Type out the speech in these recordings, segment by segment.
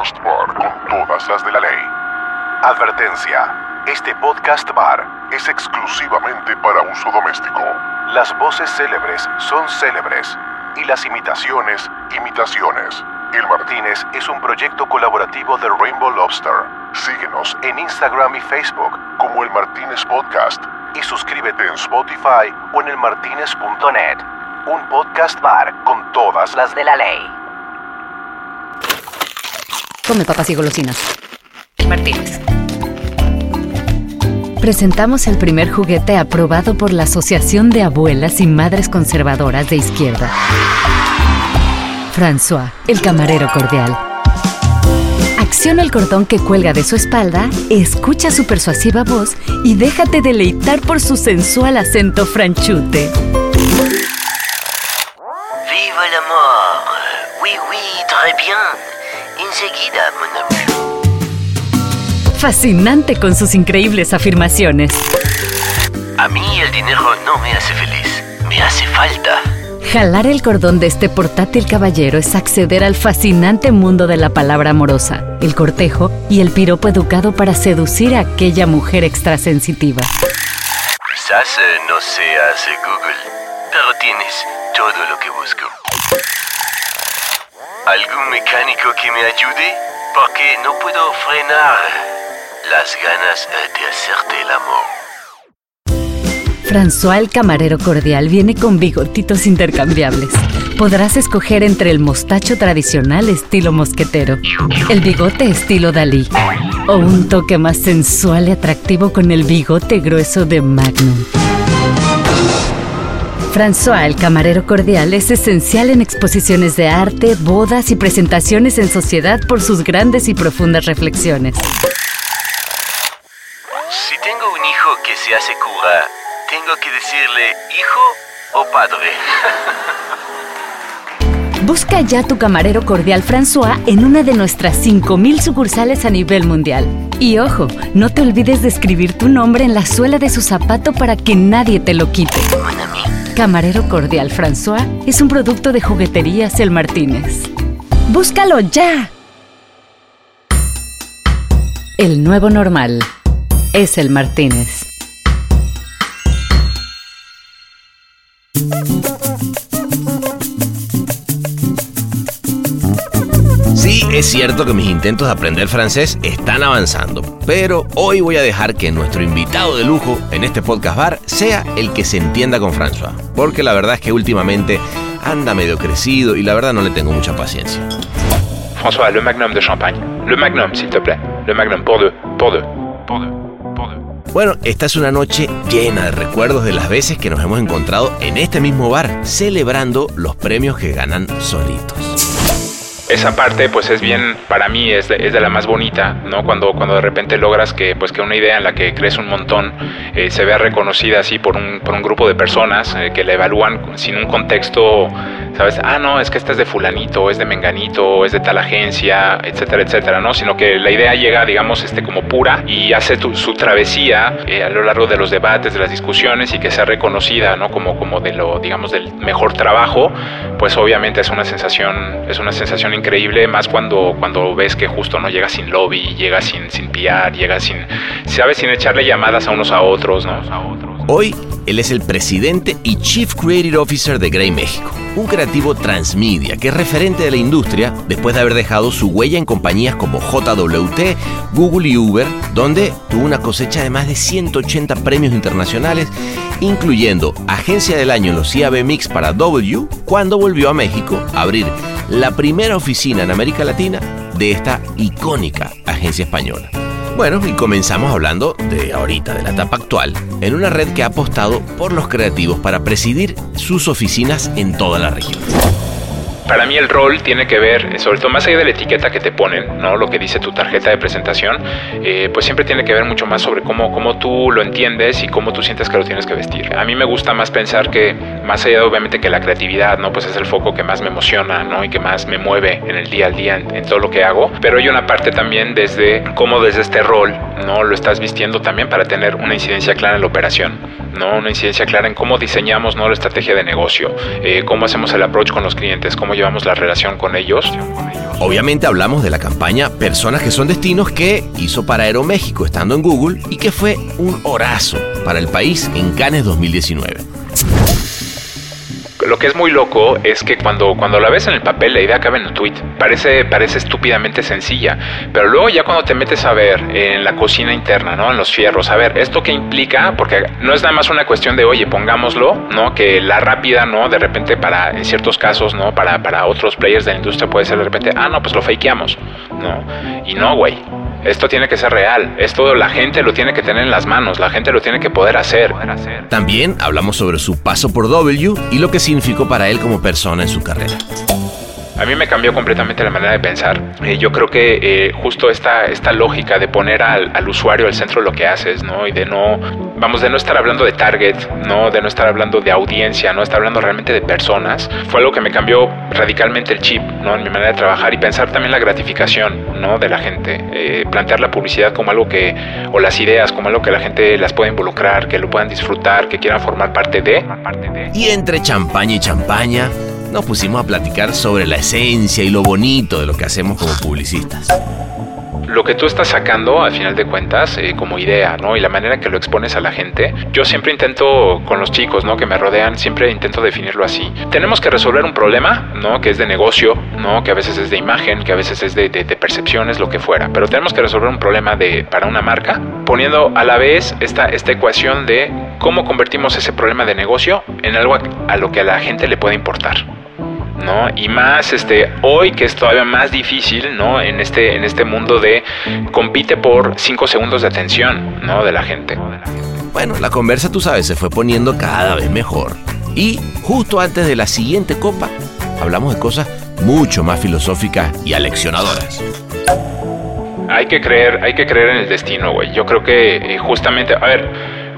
Podcast Bar con todas las de la ley. Advertencia. Este podcast bar es exclusivamente para uso doméstico. Las voces célebres son célebres y las imitaciones, imitaciones. El Martínez es un proyecto colaborativo de Rainbow Lobster. Síguenos en Instagram y Facebook como El Martínez Podcast y suscríbete en Spotify o en elmartinez.net. Un podcast bar con todas las de la ley. Come papas y golosinas. Martínez. Presentamos el primer juguete aprobado por la Asociación de Abuelas y Madres Conservadoras de Izquierda. François, el camarero cordial. Acciona el cordón que cuelga de su espalda, escucha su persuasiva voz y déjate deleitar por su sensual acento franchute. Vive l'amor. Oui, oui, très bien. Fascinante con sus increíbles afirmaciones. A mí el dinero no me hace feliz. Me hace falta. Jalar el cordón de este portátil caballero es acceder al fascinante mundo de la palabra amorosa, el cortejo y el piropo educado para seducir a aquella mujer extrasensitiva. Quizás eh, no se hace Google, pero tienes todo lo que busco. ¿Algún mecánico que me ayude? Porque no puedo frenar las ganas de hacerte el amor. François el camarero cordial viene con bigotitos intercambiables. Podrás escoger entre el mostacho tradicional estilo mosquetero, el bigote estilo Dalí o un toque más sensual y atractivo con el bigote grueso de Magnum. François el camarero cordial es esencial en exposiciones de arte, bodas y presentaciones en sociedad por sus grandes y profundas reflexiones. Si tengo un hijo que se hace cura, tengo que decirle hijo o padre. Busca ya tu camarero cordial François en una de nuestras 5.000 sucursales a nivel mundial. Y ojo, no te olvides de escribir tu nombre en la suela de su zapato para que nadie te lo quite. Camarero cordial François es un producto de jugueterías El Martínez. ¡Búscalo ya! El nuevo normal es El Martínez. Sí, es cierto que mis intentos de aprender francés están avanzando, pero hoy voy a dejar que nuestro invitado de lujo en este podcast bar sea el que se entienda con François, porque la verdad es que últimamente anda medio crecido y la verdad no le tengo mucha paciencia. François, le magnum de champagne. Le magnum, s'il te plaît. Le magnum, pour deux. Pour deux. Pour deux. Bueno, esta es una noche llena de recuerdos de las veces que nos hemos encontrado en este mismo bar, celebrando los premios que ganan solitos. Esa parte, pues es bien, para mí es de, es de la más bonita, ¿no? Cuando, cuando de repente logras que, pues, que una idea en la que crees un montón eh, se vea reconocida así por un, por un grupo de personas eh, que la evalúan sin un contexto, ¿sabes? Ah, no, es que esta es de fulanito, es de menganito, es de tal agencia, etcétera, etcétera, ¿no? Sino que la idea llega, digamos, este, como pura y hace tu- su travesía eh, a lo largo de los debates, de las discusiones y que sea reconocida, ¿no? Como, como de lo, digamos, del mejor trabajo, pues obviamente es una sensación, es una sensación increíble, más cuando, cuando ves que justo no llega sin lobby, llega sin, sin PR, llega sin, sabes, sin echarle llamadas a unos a otros, ¿no? Hoy, él es el presidente y Chief Creative Officer de Grey México, un creativo transmedia que es referente de la industria después de haber dejado su huella en compañías como JWT, Google y Uber, donde tuvo una cosecha de más de 180 premios internacionales, incluyendo Agencia del Año en los IAB Mix para W, cuando volvió a México a abrir la primera oficina en América Latina de esta icónica agencia española. Bueno, y comenzamos hablando de ahorita, de la etapa actual, en una red que ha apostado por los creativos para presidir sus oficinas en toda la región. Para mí el rol tiene que ver, sobre todo más allá de la etiqueta que te ponen, ¿no? Lo que dice tu tarjeta de presentación, eh, pues siempre tiene que ver mucho más sobre cómo, cómo tú lo entiendes y cómo tú sientes que lo tienes que vestir. A mí me gusta más pensar que, más allá de obviamente que la creatividad, ¿no? Pues es el foco que más me emociona, ¿no? Y que más me mueve en el día al día, en, todo lo que hago. Pero hay una parte también desde cómo desde este rol, ¿no? Lo estás vistiendo también para tener una incidencia clara en la operación. ¿no? Una incidencia clara en cómo diseñamos ¿no? la estrategia de negocio, eh, cómo hacemos el approach con los clientes, cómo llevamos la relación con ellos. Obviamente hablamos de la campaña Personas que son destinos que hizo para Aeroméxico estando en Google y que fue un horazo para el país en Cannes 2019 lo que es muy loco es que cuando, cuando la ves en el papel, la idea cabe en el tweet. Parece, parece estúpidamente sencilla. Pero luego ya cuando te metes a ver en la cocina interna, ¿no? En los fierros, a ver, ¿esto qué implica? Porque no es nada más una cuestión de, oye, pongámoslo, ¿no? Que la rápida, ¿no? De repente para, en ciertos casos, ¿no? Para, para otros players de la industria puede ser de repente, ah, no, pues lo fakeamos, ¿no? Y no, güey. Esto tiene que ser real. Esto la gente lo tiene que tener en las manos. La gente lo tiene que poder hacer. También hablamos sobre su paso por W y lo que significó para él como persona en su carrera a mí me cambió completamente la manera de pensar. Eh, yo creo que eh, justo esta, esta lógica de poner al, al, usuario al centro de lo que haces, ¿no? Y de no, vamos, de no estar hablando de target, ¿no? De no estar hablando de audiencia, ¿no? Estar hablando realmente de personas, fue algo que me cambió radicalmente el chip, ¿no? En mi manera de trabajar y pensar también la gratificación, ¿no? De la gente. Eh, plantear la publicidad como algo que, o las ideas como algo que la gente las pueda involucrar, que lo puedan disfrutar, que quieran formar parte de. Y entre champaña y champaña, nos pusimos a platicar sobre la esencia y lo bonito de lo que hacemos como publicistas lo que tú estás sacando, al final de cuentas, eh, como idea, ¿no? Y la manera que lo expones a la gente, yo siempre intento, con los chicos, ¿no? Que me rodean, siempre intento definirlo así. Tenemos que resolver un problema, ¿no? Que es de negocio, ¿no? Que a veces es de imagen, que a veces es de, percepciones, lo que fuera. Pero tenemos que resolver un problema de, para una marca, poniendo a la vez esta, esta ecuación de cómo convertimos ese problema de negocio en algo a lo que a la gente le puede importar. ¿No? Y más este hoy que es todavía más difícil, ¿no? En este en este mundo de compite por 5 segundos de atención, ¿no? De la gente. Bueno, la conversa, tú sabes, se fue poniendo cada vez mejor. Y justo antes de la siguiente copa, hablamos de cosas mucho más filosóficas y aleccionadoras. Hay que creer, hay que creer en el destino, güey. Yo creo que eh, justamente, a ver,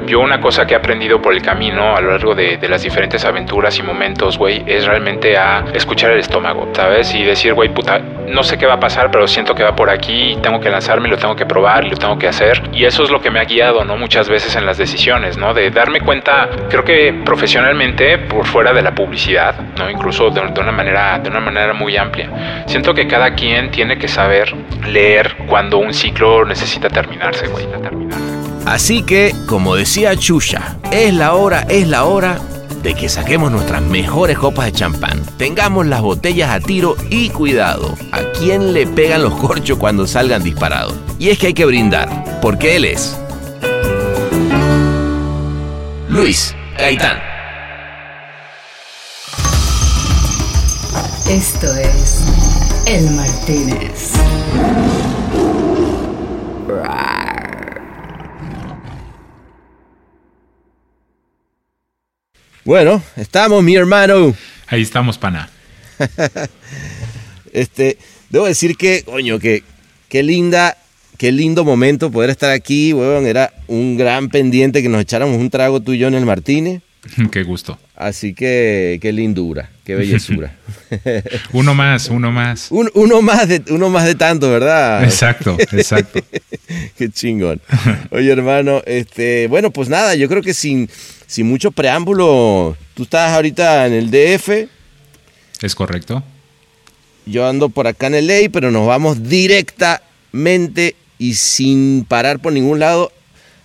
yo una cosa que he aprendido por el camino a lo largo de, las diferentes aventuras y momentos, güey, es realmente a escuchar el estómago, ¿sabes? Y decir, güey, puta, no sé qué va a pasar, pero siento que va por aquí, tengo que lanzarme, lo tengo que probar, lo tengo que hacer. Y eso es lo que me ha guiado, ¿no? Muchas veces en las decisiones, ¿no? De darme cuenta, creo que profesionalmente, por fuera de la publicidad, ¿no? Incluso de, de una manera, de una manera muy amplia. Siento que cada quien tiene que saber leer cuando un ciclo necesita terminarse, güey. Terminarse. Así que, como decía Chucha, es la hora, es la hora de que saquemos nuestras mejores copas de champán. Tengamos las botellas a tiro y cuidado, a quién le pegan los corchos cuando salgan disparados. Y es que hay que brindar, porque él es Luis Gaitán. Esto es El Martínez. Bueno, estamos, mi hermano. Ahí estamos, pana. este, debo decir que, coño, que qué linda, qué lindo momento poder estar aquí, weón. Era un gran pendiente que nos echáramos un trago tú y yo en el Martínez. Qué gusto. Así que qué lindura, qué bellezura. uno más, uno más. uno, más de, uno más de tanto, ¿verdad? Exacto, exacto. qué chingón. Oye, hermano, este, bueno, pues nada, yo creo que sin, sin mucho preámbulo, tú estás ahorita en el DF. Es correcto. Yo ando por acá en el LA, pero nos vamos directamente y sin parar por ningún lado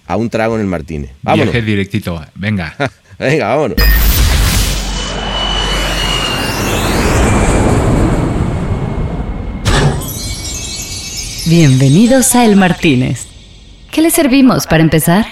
a un trago en el Martínez. Vámonos. Viaje directito, venga. Venga, vámonos. Bienvenidos a El Martínez. ¿Qué le servimos para empezar?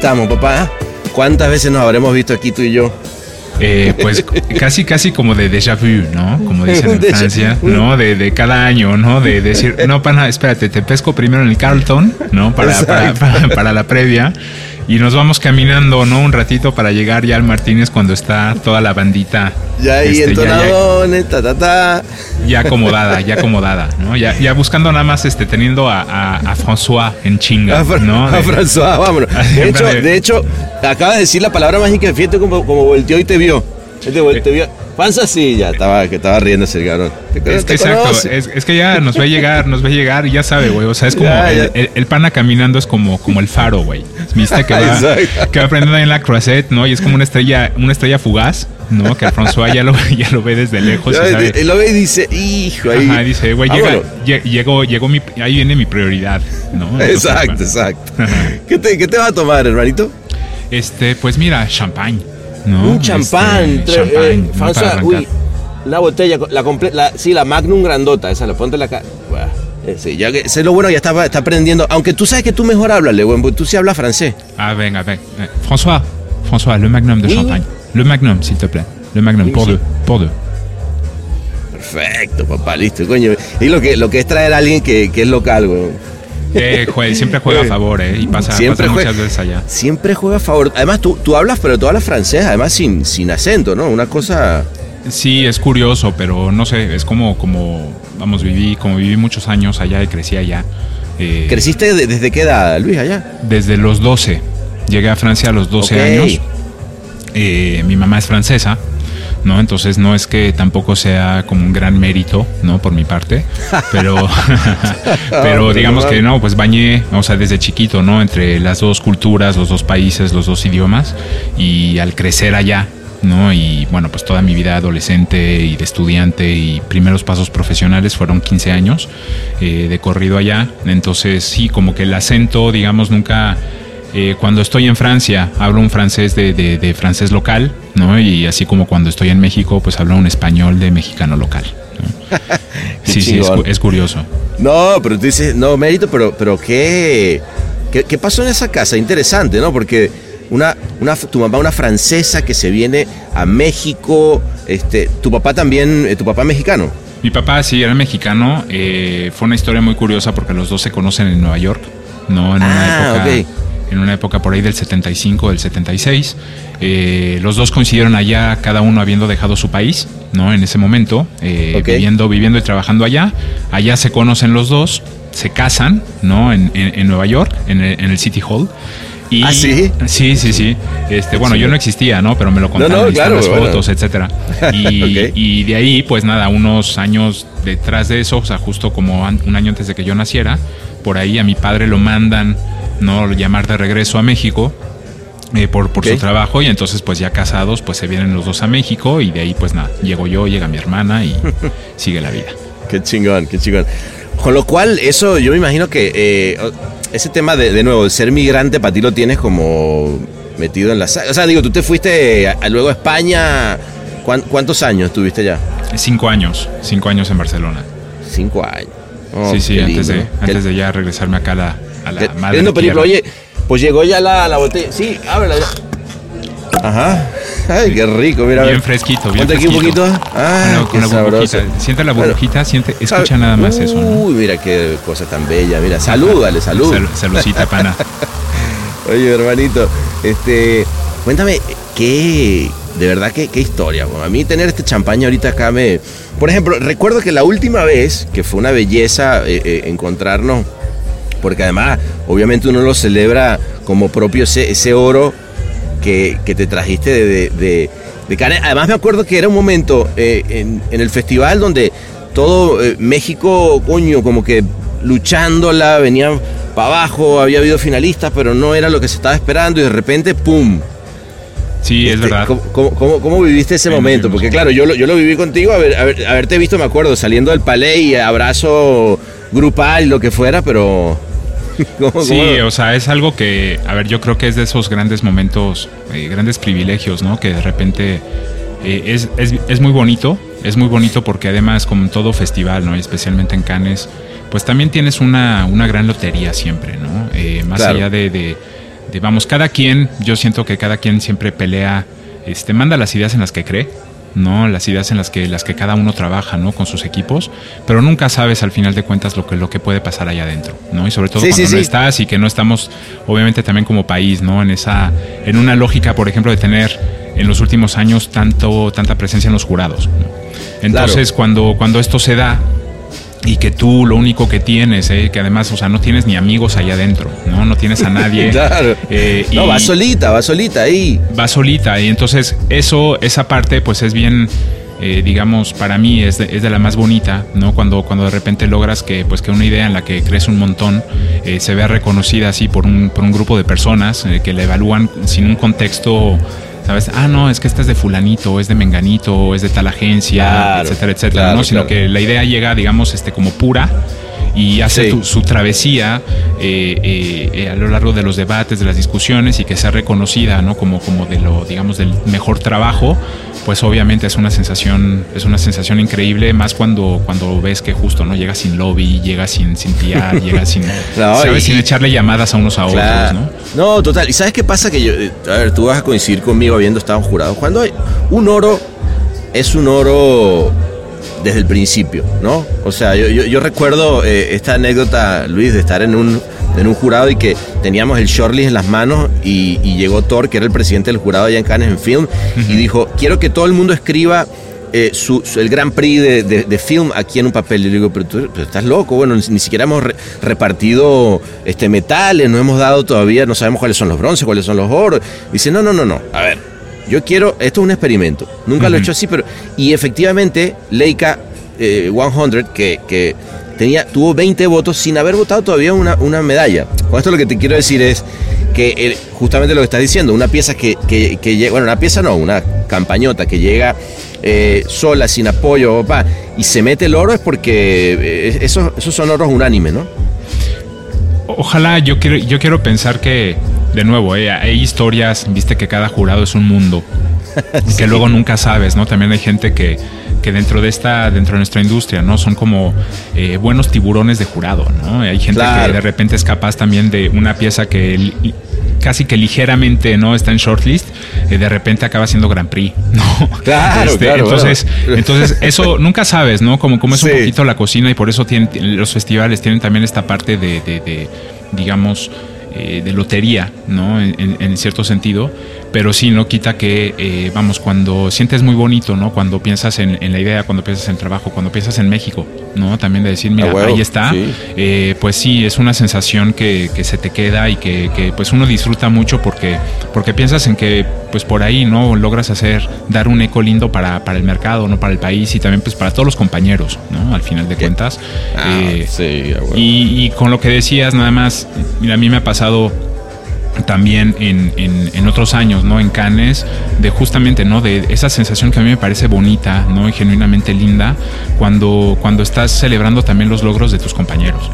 Estamos, papá? ¿Cuántas veces nos habremos visto aquí tú y yo? Eh, pues casi, casi como de déjà vu, ¿no? Como dicen en Francia, ¿no? De, de, cada año, ¿no? De decir, no, pana, espérate, te pesco primero en el Carlton, ¿no? Para, para, para, la previa. Y nos vamos caminando, ¿no? Un ratito para llegar ya al Martínez cuando está toda la bandita. Ya ahí este, entonadones, ta, ta, ta. ya acomodada, ya acomodada, ¿no? Ya, ya buscando nada más, este, teniendo a, a, a François en chinga, ¿no? a De- François, vámonos. De hecho, de hecho, acabas de decir la palabra mágica, fíjate como, como volteó y te vio. Él te, vol- te vio. Panza sí, ya estaba, que estaba riéndose el cabrón. Es que exacto, es, es que ya nos va a llegar, nos va a llegar y ya sabe, güey. O sea, es como Ya, ya. El, el- el pana caminando es como, como el faro, güey. Viste que va, que va aprendiendo ahí en la croisette, ¿no? Y es como una estrella, una estrella fugaz, ¿no? Que François ya lo, ya lo ve desde lejos y Ya, sabe. lo ve y dice, hijo, ahí. Ajá, dice, güey, Ah, llega, llegó, llegó mi, ahí viene mi prioridad, ¿no? Exacto, exacto. ¿Qué te, ¿Qué te vas a tomar, hermanito? Este, pues mira, champagne, ¿no? Un champán. Este, champagne, eh. François, uy, una botella, la sí, la Magnum grandota, esa, la ponte en la cara. Sí, ya que, sé lo bueno, ya está, está aprendiendo. Aunque tú sabes que tú mejor háblale, güey, porque tú sí hablas francés. Ah, venga, venga. Eh, François, François, le magnum de Oui, champagne. Le magnum, s'il te plaît. Le magnum, Oui, pour deux, pour deux. Perfecto, papá, listo, coño. Y lo que, lo que es traer a alguien que, que es local, güey. Eh, jue- siempre juega a favor, ¿eh? Y pasa, Siempre pasa juega. muchas veces allá. Siempre juega a favor. Además, tú, tú hablas, pero tú hablas francés, además sin, sin acento, ¿no? Una cosa. Sí, es curioso, pero no sé, es como, como, vamos, viví, como viví muchos años allá y crecí allá. eh, ¿Creciste de- desde qué edad, Luis, allá? Desde los 12. Llegué a Francia a los 12 Ok. años. Eh, mi mamá es francesa, ¿no? Entonces no es que tampoco sea como un gran mérito, ¿no? Por mi parte. Pero, pero pero digamos que no, pues bañé, o sea, desde chiquito, ¿no? Entre las dos culturas, los dos países, los dos idiomas. Y al crecer allá, ¿no? Y bueno, pues toda mi vida adolescente y de estudiante y primeros pasos profesionales fueron 15 años eh, de corrido allá. Entonces sí, como que el acento, digamos, nunca... eh, cuando estoy en Francia hablo un francés de, de- de francés local, ¿no? Y así como cuando estoy en México, pues hablo un español de mexicano local. sí, sí, es, curioso. No, pero tú dices, no, mérito, pero, pero ¿qué, qué, qué pasó en esa casa? Interesante, ¿no? Porque una, una, tu mamá, una francesa que se viene a México, este, tu papá también, eh, tu papá mexicano. Mi papá sí era mexicano. eh, fue una historia muy curiosa porque los dos se conocen en Nueva York, ¿no? En una Ah, época. ok. En una época por ahí del 75, del 76. Eh, los dos coincidieron allá, cada uno habiendo dejado su país, ¿no? En ese momento, eh, viviendo, viviendo y trabajando allá. Allá se conocen los dos, se casan, ¿no? En, en- en Nueva York, en el, en el City Hall. Y, ¿Ah, sí? Sí, sí, sí. Este, bueno, yo no existía, ¿no? Pero me lo contaron, no, están claro, las bueno. fotos, etcétera. Y, y de ahí, pues nada, unos años detrás de eso, o sea, justo como un año antes de que yo naciera, por ahí a mi padre lo mandan, ¿no? Llamar de regreso a México. eh, por, por su trabajo y entonces pues ya casados pues se vienen los dos a México y de ahí pues nada, llego yo, llega mi hermana y sigue la vida. Qué chingón, qué chingón. Con lo cual, eso yo me imagino que eh, ese tema de, de nuevo, de ser migrante, para ti lo tienes como metido en la. O sea, digo, tú te fuiste a- a- luego a España. ¿Cuán- ¿Cuántos años estuviste allá? Cinco años, cinco años en Barcelona. Cinco años. Oh, sí, sí, antes, lindo. de, antes de ya regresarme acá a la, a la madre película. Oye, pues llegó ya la, la botella. Sí, ábrela ya. Ajá. Ay, qué rico, mira. Bien fresquito, bien Ponte aquí un fresquito. poquito. Ah, burbujita. Siente la burbujita, siente, escucha nada más eso, ¿no? Uy, mira qué cosa tan bella. Mira, salúdale, salud. Sal- saludcita, pana. Oye, hermanito, este, cuéntame, ¿qué, de verdad, qué, qué historia? bueno, a mí tener este champaña ahorita acá me... Por ejemplo, recuerdo que la última vez, que fue una belleza eh, eh, encontrarnos, porque además, obviamente uno lo celebra como propio ese, ese oro que, que te trajiste de, de, de- de Cannes. Además me acuerdo que era un momento eh, en, en el festival donde todo eh, México, coño, como que luchándola, venía para abajo, había habido finalistas, pero no era lo que se estaba esperando y de repente, ¡pum! Sí, es Este, verdad. ¿Cómo, cómo- cómo- viviste ese momento? Porque claro, yo lo, yo lo viví contigo, haber- haber- haberte visto, me acuerdo, saliendo del palais y abrazo grupal lo que fuera, pero... ¿cómo- Sí, cómo- o sea, es algo que, a ver, yo creo que es de esos grandes momentos, eh, grandes privilegios, ¿no? Que de repente eh, es, es, es muy bonito, es muy bonito porque además, como en todo festival, ¿no? Y especialmente en Cannes, pues también tienes una, una gran lotería siempre, ¿no? Eh, más Claro. allá de, de, de, vamos, cada quien, yo siento que cada quien siempre pelea, este, manda las ideas en las que cree, ¿no? Las ideas en las que, las que cada uno trabaja, ¿no? Con sus equipos, pero nunca sabes al final de cuentas lo que, lo que puede pasar allá adentro, ¿no? Y sobre todo cuando no estás y que no estamos, obviamente también como país, ¿no? En esa, en una lógica, por ejemplo, de tener en los últimos años tanto, tanta presencia en los jurados. Entonces, cuando, cuando esto se da, y que tú lo único que tienes, eh, que además, o sea, no tienes ni amigos allá adentro, ¿no? No tienes a nadie. claro. Eh, no, va solita, va solita ahí. Va solita y entonces eso, esa parte pues es bien... Eh, digamos, para mí es de, es de, la más bonita, ¿no? Cuando, cuando de repente logras que, pues, que una idea en la que crees un montón se vea reconocida así por un, por un grupo de personas que la evalúan sin un contexto ¿sabes? Ah, no, es que este es de fulanito, es de menganito, es de tal agencia, etcétera, etcétera, ¿no? Sino que la idea llega, digamos, este, como pura y hace su travesía eh, eh, eh, a lo largo de los debates, de las discusiones y que sea reconocida, ¿no? Como, como de lo, digamos, del mejor trabajo pues obviamente es una sensación, es una sensación increíble, más cuando, cuando ves que justo no llega sin lobby, llega sin, sin PR, llega sin, sin echarle llamadas a unos a otros, ¿no? No, total. ¿Y sabes qué pasa? Que yo, a ver, tú vas a coincidir conmigo habiendo estado jurado. Cuando hay un oro es un oro desde el principio, ¿no? O sea, yo, yo, recuerdo eh, esta anécdota, Luis, de estar en un en un jurado y que teníamos el shortlist en las manos y, llegó Thor, que era el presidente del jurado allá en Cannes en Film, y dijo, quiero que todo el mundo escriba eh, su, el Grand Prix de, film aquí en un papel. Y le digo, pero tú estás loco, bueno, ni, siquiera hemos repartido este, metales, no hemos dado todavía, no sabemos cuáles son los bronces, cuáles son los oros. Dice, no, no, no, no, a ver, yo quiero, esto es un experimento, nunca lo he hecho así, pero... Y efectivamente, Leica 100, eh, que, que tenía, tuvo 20 votos sin haber votado todavía una, una medalla. Con esto lo que te quiero decir es que justamente lo que estás diciendo, una pieza que, que, que bueno, una pieza no, una campañota que llega eh, sola, sin apoyo, y se mete el oro es porque eh, esos, esos son oros unánimes, ¿no? Ojalá, yo quiero, yo quiero pensar que, de nuevo, eh, hay historias, viste que cada jurado es un mundo, que luego nunca sabes, ¿no? También hay gente que que dentro de esta, dentro de nuestra industria, ¿no? Son como eh, buenos tiburones de jurado, ¿no? Hay gente que de repente es capaz también de una pieza que casi que ligeramente no está en shortlist, eh, de repente acaba siendo Grand Prix, ¿no? Claro, este, claro entonces, entonces eso nunca sabes, ¿no? Como, como es un poquito la cocina y por eso tienen, los festivales tienen también esta parte de, de digamos, eh, de lotería, ¿no? En, cierto sentido, pero sí, no quita que, eh, vamos, cuando sientes muy bonito, ¿no? Cuando piensas en, la idea, cuando piensas en el trabajo, cuando piensas en México, ¿no? También de decir, mira, ahí está, eh, pues sí, es una sensación que, se te queda y que, pues uno disfruta mucho porque, porque piensas en que, pues por ahí, ¿no? Logras hacer, dar un eco lindo para, para el mercado, ¿no? Para el país y también, pues para todos los compañeros, ¿no? Al final de cuentas. Ah, sí, y, y con lo que decías, nada más, mira, a mí me ha pasado también en, otros años, ¿no? En Cannes, de justamente, ¿no? De esa sensación que a mí me parece bonita, ¿no? Y genuinamente linda, cuando, cuando estás celebrando también los logros de tus compañeros.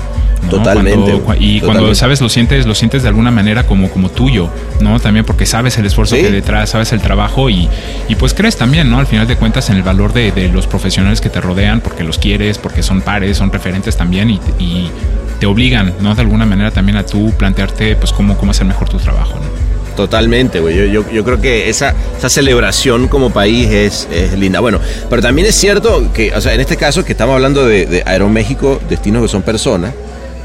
Totalmente. y cuando sabes, lo sientes, lo sientes de alguna manera como, como tuyo, ¿no? También porque sabes el esfuerzo que detrás, sabes el trabajo y, y, pues crees también, ¿no? Al final de cuentas en el valor de, de, los profesionales que te rodean, porque los quieres, porque son pares, son referentes también y, y te obligan, ¿no? De alguna manera también a tú plantearte, pues, cómo, cómo hacer mejor tu trabajo, ¿no? Totalmente, güey. Yo, yo, creo que esa, esa celebración como país es, es, linda. Bueno, pero también es cierto que, o sea, en este caso que estamos hablando de, de Aeroméxico, destinos que son personas,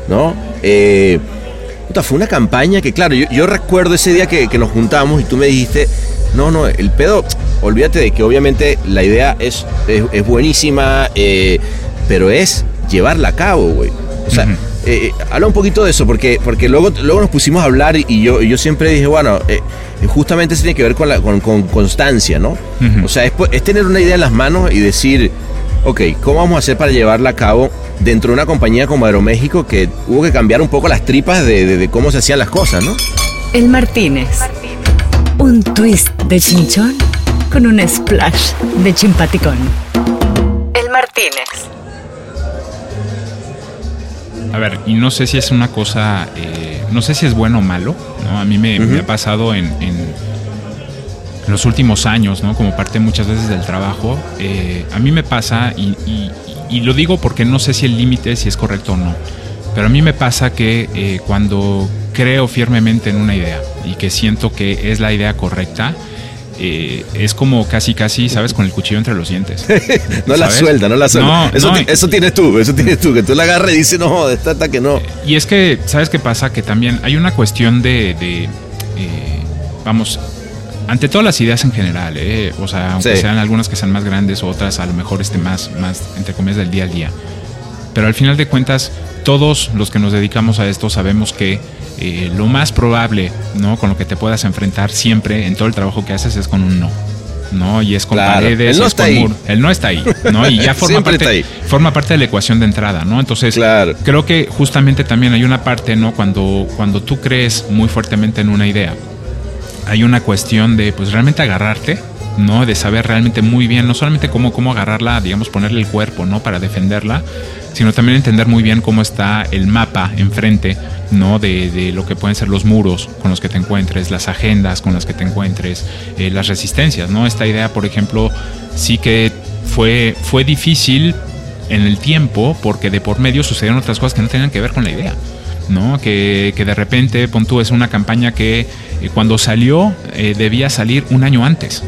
¿no? Eh, fue una campaña que, claro, yo, recuerdo ese día que, nos juntamos y tú me dijiste, no, no, el pedo, olvídate de que obviamente la idea es, es, buenísima, eh, pero es llevarla a cabo, güey. O sea, eh, habla un poquito de eso, porque, porque luego, luego nos pusimos a hablar y yo, yo siempre dije, bueno, eh, justamente eso tiene que ver con, la, con, constancia, ¿no? O sea, es, tener una idea en las manos y decir, ok, ¿cómo vamos a hacer para llevarla a cabo dentro de una compañía como Aeroméxico que hubo que cambiar un poco las tripas de, cómo se hacían las cosas, ¿no? El Martínez. Un twist de chinchón con un splash de chimpaticón. El Martínez. A ver, y no sé si es una cosa, eh, no sé si es bueno o malo, ¿no? A mí me, ha pasado en, los últimos años, ¿no? Como parte muchas veces del trabajo, eh, a mí me pasa, y, lo digo porque no sé si el límite, si es correcto o no, pero a mí me pasa que eh, cuando creo firmemente en una idea y que siento que es la idea correcta, eh, es como casi, casi, ¿sabes? Con el cuchillo entre los dientes. no la suelta, no la suelta. No, eso, no. ti- eso tienes tú, eso tienes tú, que tú la agarras y dices, no, esta esta que no. Y es que, ¿sabes qué pasa? Que también hay una cuestión de, de, eh, vamos, ante todas las ideas en general, ¿eh? o sea, aunque Sí. sean algunas que sean más grandes, otras a lo mejor este más, más, entre comillas, del día al día. Pero al final de cuentas, todos los que nos dedicamos a esto sabemos que eh, lo más probable, ¿no? Con lo que te puedas enfrentar siempre en todo el trabajo que haces es con un no. ¿no? Y es con Claro. paredes, Él no es está con ahí. Él no está ahí, ¿no? Y ya forma parte, forma parte de la ecuación de entrada, ¿no? Entonces, Claro. creo que justamente también hay una parte, ¿no? Cuando, cuando tú crees muy fuertemente en una idea, hay una cuestión de, pues, realmente agarrarte, ¿no? De saber realmente muy bien, no solamente cómo, cómo agarrarla, digamos, ponerle el cuerpo, ¿no? Para defenderla, sino también entender muy bien cómo está el mapa enfrente, ¿no? De, de lo que pueden ser los muros con los que te encuentres, las agendas con las que te encuentres, eh, las resistencias, ¿no? Esta idea, por ejemplo, sí que fue, fue difícil en el tiempo porque de por medio sucedieron otras cosas que no tenían que ver con la idea. ¿no? Que, que de repente, pon tú, es una campaña que eh, cuando salió eh, debía salir un año antes.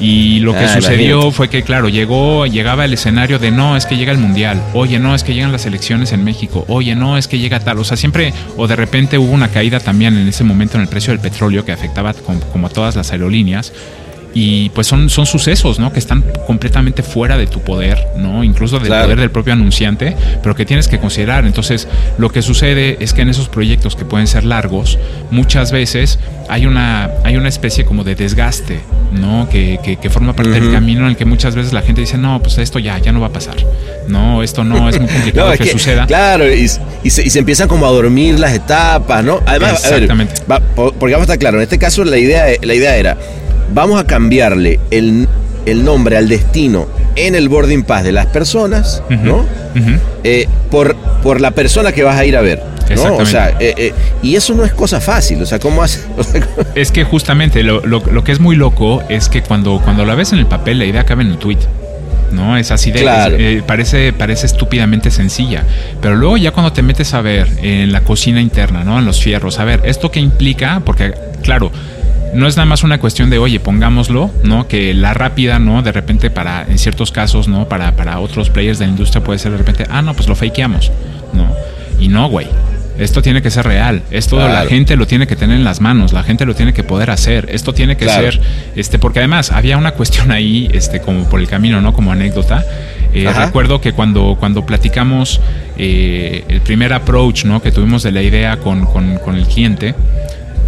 Y lo que Ah, sucedió fue que, claro, llegó, llegaba el escenario de no, es que llega el mundial, oye, no, es que llegan las elecciones en México, oye, no, es que llega tal. O sea, siempre, o de repente hubo una caída también en ese momento en el precio del petróleo que afectaba com- como a todas las aerolíneas. Y pues son, son sucesos, ¿no? Que están completamente fuera de tu poder, ¿no? Incluso del Claro. poder del propio anunciante, pero que tienes que considerar. Entonces, lo que sucede es que en esos proyectos que pueden ser largos, muchas veces hay una, hay una especie como de desgaste, ¿no? Que, que, que forma parte del camino en el que muchas veces la gente dice, no, pues esto ya, ya no va a pasar. No, esto no es muy complicado No, es que, que, suceda. Claro, y, y se, y se empiezan como a dormir las etapas, ¿no? Además, a ver, Exactamente. va- po- porque vamos a estar claro, en este caso la idea, la idea era, vamos a cambiarle el, el nombre al destino en el boarding pass de las personas. ¿no? Eh, por, por la persona que vas a ir a ver. ¿no? O sea, eh, eh, y eso no es cosa fácil, o sea, ¿cómo hace? o sea, Es que justamente lo, lo- lo que es muy loco es que cuando, cuando la ves en el papel, la idea cabe en el tweet. ¿no? Es así de. Claro. eh, parece, parece estúpidamente sencilla. Pero luego, ya cuando te metes a ver en la cocina interna, ¿no? En los fierros, a ver, ¿esto qué implica? Porque, claro. No es nada más una cuestión de, oye, pongámoslo, ¿no? Que la rápida, ¿no? De repente para, en ciertos casos, ¿no? Para, para otros players de la industria puede ser de repente, ah, no, pues lo fakeamos, ¿no? Y no, güey. Esto tiene que ser real. Esto la gente lo tiene que tener en las manos. La gente lo tiene que poder hacer. Esto tiene que Claro. ser, este, porque además había una cuestión ahí, este, como por el camino, ¿no? Como anécdota. Eh, recuerdo que cuando, cuando platicamos eh, el primer approach, ¿no? Que tuvimos de la idea con, con, con el cliente.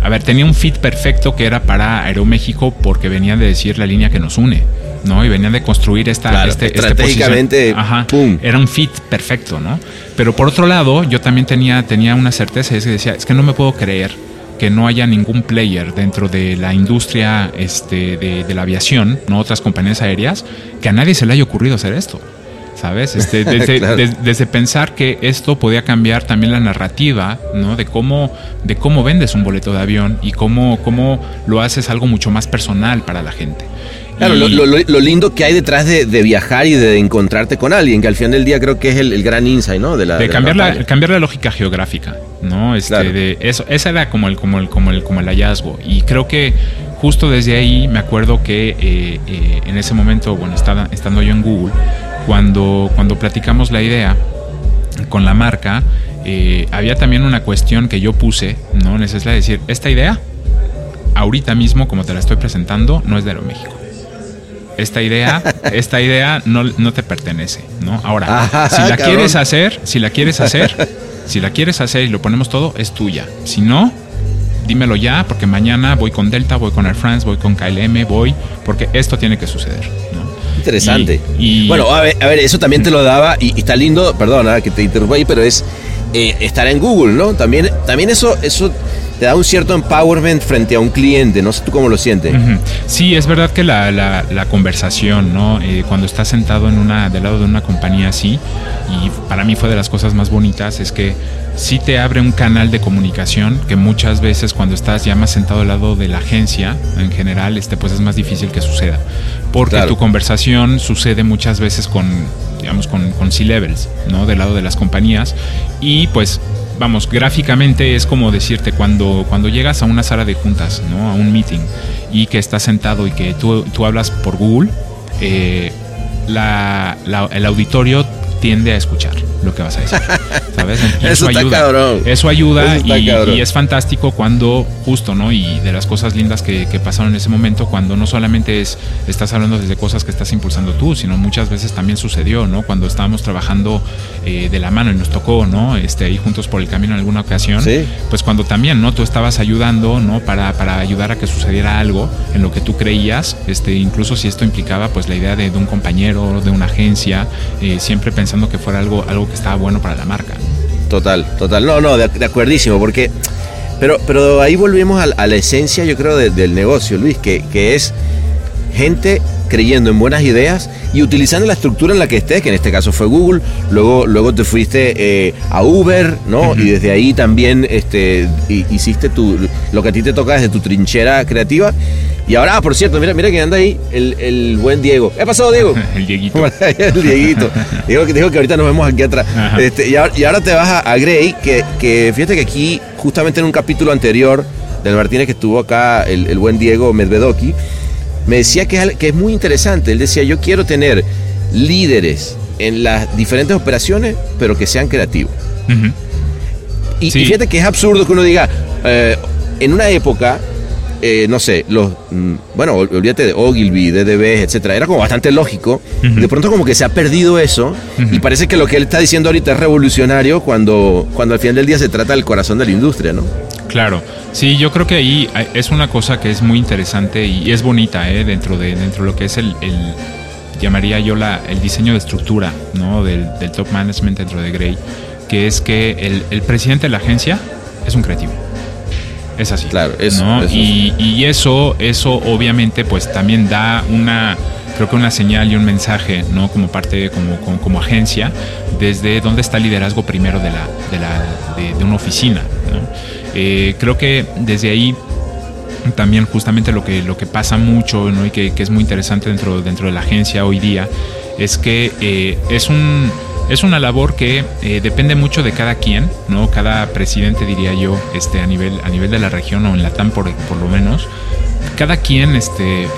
A ver, tenía un fit perfecto que era para Aeroméxico porque venían de decir la línea que nos une, ¿no? Y venían de construir esta, Claro, este, este estratégicamente, posición. Ajá, pum. era un fit perfecto, ¿no? Pero por otro lado, yo también tenía, tenía una certeza, y es que decía, es que no me puedo creer que no haya ningún player dentro de la industria este, de, de la aviación, no otras compañías aéreas, que a nadie se le haya ocurrido hacer esto. ¿Sabes? Este, desde, Claro. des- desde pensar que esto podía cambiar también la narrativa, ¿no? De cómo, de cómo vendes un boleto de avión y cómo, cómo lo haces algo mucho más personal para la gente. Claro, Y- lo, lo- lindo que hay detrás de, de viajar y de encontrarte con alguien, que al final del día creo que es el, el gran insight, ¿no? De la, de cambiar la, cambiar la lógica geográfica, ¿no? Este, Claro. de eso, ese era como el, como el, como el, como el hallazgo. Y creo que justo desde ahí me acuerdo que eh, eh, en ese momento, bueno, estaba, estando yo en Google, cuando, cuando platicamos la idea con la marca, eh, había también una cuestión que yo puse, ¿no? Es la de decir, esta idea, ahorita mismo, como te la estoy presentando, no es de Aeroméxico. Esta idea, esta idea no, no te pertenece, ¿no? Ahora, Ajá, si la cabrón. quieres hacer, si la quieres hacer, si la quieres hacer y lo ponemos todo, es tuya. Si no, dímelo ya, porque mañana voy con Delta, voy con Air France, voy con KLM, voy, porque esto tiene que suceder, ¿no? Interesante. Y- y- bueno, a ver, a ver, eso también te lo daba, y, y está lindo, perdona que te interrumpa ahí, pero es eh, estar en Google, ¿no? También, también eso, eso te da un cierto empowerment frente a un cliente, no sé tú cómo lo sientes. Sí, es verdad que la, la- la conversación, ¿no? Eh, cuando estás sentado en una, del lado de una compañía así, y para mí fue de las cosas más bonitas, es que sí te abre un canal de comunicación que muchas veces cuando estás ya más sentado al lado de la agencia, en general, este, pues es más difícil que suceda. Porque Claro. tu conversación sucede muchas veces con, digamos, con, con C-levels, ¿no? Del lado de las compañías. Y pues vamos, gráficamente es como decirte cuando, cuando llegas a una sala de juntas, ¿no? A un meeting y que estás sentado y que tú, tú hablas por Google, eh, la- la- el auditorio tiende a escuchar lo que vas a decir. ¿Sabes? Eso está ayuda. cabrón. Eso ayuda Eso está y, cabrón. y es fantástico cuando, justo, ¿no? Y de las cosas lindas que, que pasaron en ese momento, cuando no solamente es estás hablando desde cosas que estás impulsando tú, sino muchas veces también sucedió, ¿no? Cuando estábamos trabajando eh, de la mano y nos tocó, ¿no? Este, ahí juntos por el camino en alguna ocasión, Sí. pues cuando también, ¿no? Tú estabas ayudando, ¿no? Para, para ayudar a que sucediera algo en lo que tú creías, este, incluso si esto implicaba, pues la idea de, de un compañero, de una agencia, eh, siempre pensando que fuera algo, algo que estaba bueno para la marca. Total, total. No, no, de, de porque. Pero, pero ahí volvemos a, la esencia, yo creo, de- del negocio, Luis, que, que es gente creyendo en buenas ideas y utilizando la estructura en la que estés, que en este caso fue Google, luego, luego te fuiste eh, a Uber, ¿no? Y desde ahí también este, hi- hiciste tu, lo que a ti te toca desde tu trinchera creativa. Y ahora, ah, por cierto, mira, mira que anda ahí el, el buen Diego. ¿Qué ha pasado, Diego? El Dieguito. El Dieguito. Que, dijo que ahorita nos vemos aquí atrás. Este, y, ahora, y ahora te vas a, a Grey, que, que fíjate que aquí, justamente en un capítulo anterior del Martínez que estuvo acá, el, el buen Diego Medvedoki, me decía que es, al- que es muy interesante. Él decía, yo quiero tener líderes en las diferentes operaciones, pero que sean creativos. Y, Sí. y fíjate que es absurdo que uno diga, eh, en una época, eh, no sé, los, mm, bueno, ol- olvídate de Ogilvy, DDB, etcétera, era como bastante lógico. De pronto como que se ha perdido eso y parece que lo que él está diciendo ahorita es revolucionario cuando, cuando al final del día se trata del corazón de la industria, ¿no? Claro, sí, yo creo que ahí hay- es una cosa que es muy interesante y es bonita ¿eh? dentro, de, dentro de lo que es el, el- llamaría yo la, el diseño de estructura ¿no? del, del top management dentro de Grey, que es que el, el presidente de la agencia es un creativo. Es así. Claro, eso, ¿no? eso. Y, y eso, eso obviamente pues también da una, creo que una señal y un mensaje, ¿no? Como parte, como, como, como agencia, desde dónde está el liderazgo primero de, la, de, la, de, de una oficina, ¿no? Eh, creo que desde ahí también justamente lo que, lo que pasa mucho ¿no? y que, que es muy interesante dentro, dentro de la agencia hoy día es que eh, es un... Es una labor que eh, depende mucho de cada quien, ¿no? Cada presidente, diría yo, este, a, nivel, a nivel de la región o en la TAM por, por lo menos, cada quien este,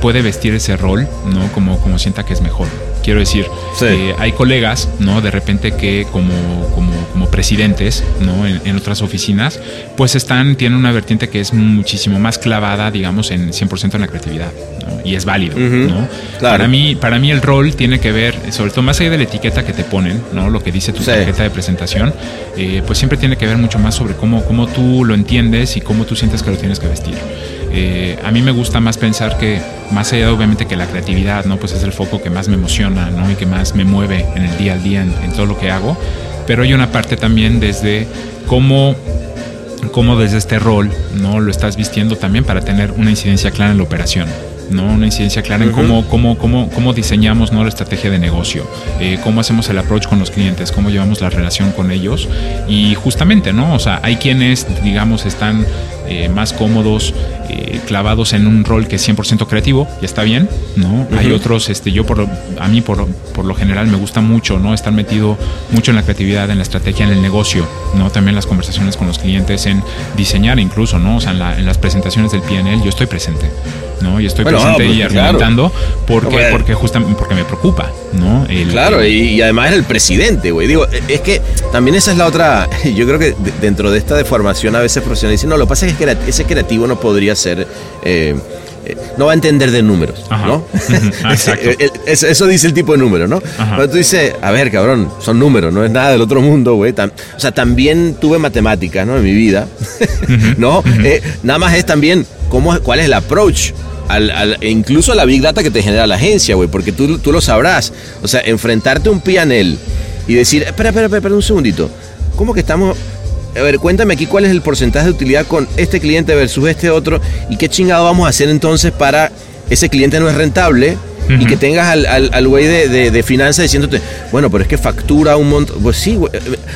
puede vestir ese rol, ¿no? Como, como sienta que es mejor. Quiero decir, Sí. eh, hay colegas, ¿no? De repente que como, como, como presidentes, ¿no? En, en otras oficinas, pues están, tienen una vertiente que es muchísimo más clavada, digamos, en 100% en la creatividad, ¿no? Y es válido, ¿no? claro. Para mí, para mí el rol tiene que ver, sobre todo más allá de la etiqueta que te ponen, ¿no? Lo que dice tu Sí. tarjeta de presentación, eh, pues siempre tiene que ver mucho más sobre cómo, cómo tú lo entiendes y cómo tú sientes que lo tienes que vestir. Eh, a mí me gusta más pensar que, más allá obviamente que la creatividad, ¿no? Pues es el foco que más me emociona, ¿no? Y que más me mueve en el día al día, en, en todo lo que hago. Pero hay una parte también desde cómo cómo desde este rol no lo estás vistiendo también para tener una incidencia clara en la operación no una incidencia clara en Ujú. cómo, cómo, cómo, cómo diseñamos ¿no? la estrategia de negocio eh, cómo hacemos el approach con los clientes cómo llevamos la relación con ellos y justamente no o sea hay quienes digamos están eh, más cómodos eh, clavados en un rol que es 100% creativo y está bien no hay Ujú. otros este yo por a mí por, por lo general me gusta mucho no estar metido mucho en la creatividad en la estrategia en el negocio no también las conversaciones con los clientes en diseñar incluso no o sea en, la- en las presentaciones del PNL yo estoy presente no y estoy Bueno, presente ah, y pues, claro. argumentando porque Hombre. porque justamente porque me preocupa no El- Claro, el- y, y además el presidente, güey. Digo, es que también esa es la otra. Yo creo que de- dentro de esta deformación a veces profesional dicen, no, lo que pasa es que ese creativo no podría ser. eh, no va a entender de números, Ajá. ¿no? Ah. Eh, eso, eso dice el tipo de número, ¿no? Ajá. Pero tú dices, a ver, cabrón, son números, no es nada del otro mundo, güey. O sea, también tuve matemáticas, ¿no? En mi vida, ¿no? Eh, nada más es también cómo, cuál es el approach. Al, al- e incluso a la big data que te genera la agencia, güey, porque tú, tú lo sabrás. O sea, enfrentarte a un PNL y decir, espera, espera, espera, espera un segundito. ¿Cómo que estamos a ver, cuéntame aquí cuál es el porcentaje de utilidad con este cliente versus este otro y qué chingado vamos a hacer entonces para ese cliente no es rentable y que tengas al, al, al güey de, de, de finanzas diciéndote, bueno, pero es que factura un montón. Pues sí, güey.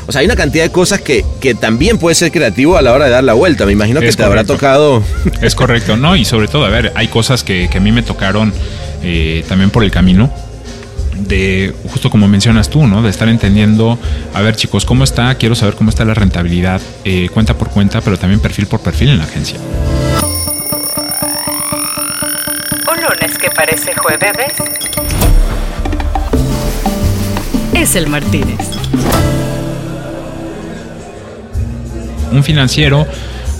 O sea, hay una cantidad de cosas que, que también puede ser creativo a la hora de dar la vuelta. Me imagino que te habrá tocado. Es correcto, ¿no? Y sobre todo, a ver, hay cosas que, que a mí me tocaron eh, también por el camino. De justo como mencionas tú, ¿no? De estar entendiendo, a ver chicos, ¿cómo está? Quiero saber cómo está la rentabilidad, eh, cuenta por cuenta, pero también perfil por perfil en la agencia. Un lunes que parece jueves. Es el Martínez. Un financiero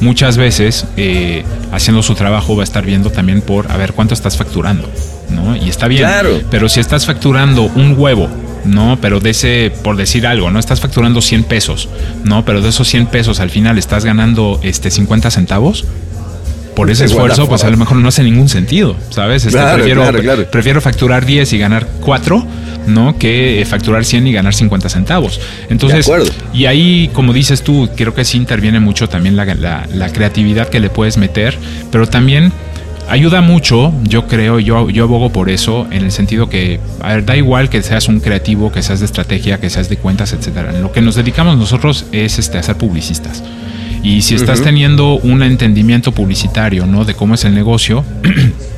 muchas veces eh, haciendo su trabajo va a estar viendo también por a ver cuánto estás facturando, ¿no? Y está bien. Claro. Pero si estás facturando un huevo, ¿no? Pero de ese, por decir algo, ¿no? Estás facturando 100 pesos, ¿no? Pero de esos 100 pesos al final estás ganando este 50 centavos. Por ese Igual esfuerzo, pues a lo mejor no hace ningún sentido, ¿sabes? Este, Claro, prefiero, claro, claro. prefiero facturar 10 y ganar 4, ¿no? Que eh, facturar 100 y ganar 50 centavos. Entonces, y ahí, como dices tú, creo que sí interviene mucho también la, la- la creatividad que le puedes meter, pero también ayuda mucho, yo creo, yo, yo abogo por eso, en el sentido que, a ver, da igual que seas un creativo, que seas de estrategia, que seas de cuentas, etcétera. Lo que nos dedicamos nosotros es este, a ser publicistas. Y si estás teniendo un entendimiento publicitario, ¿no? De cómo es el negocio,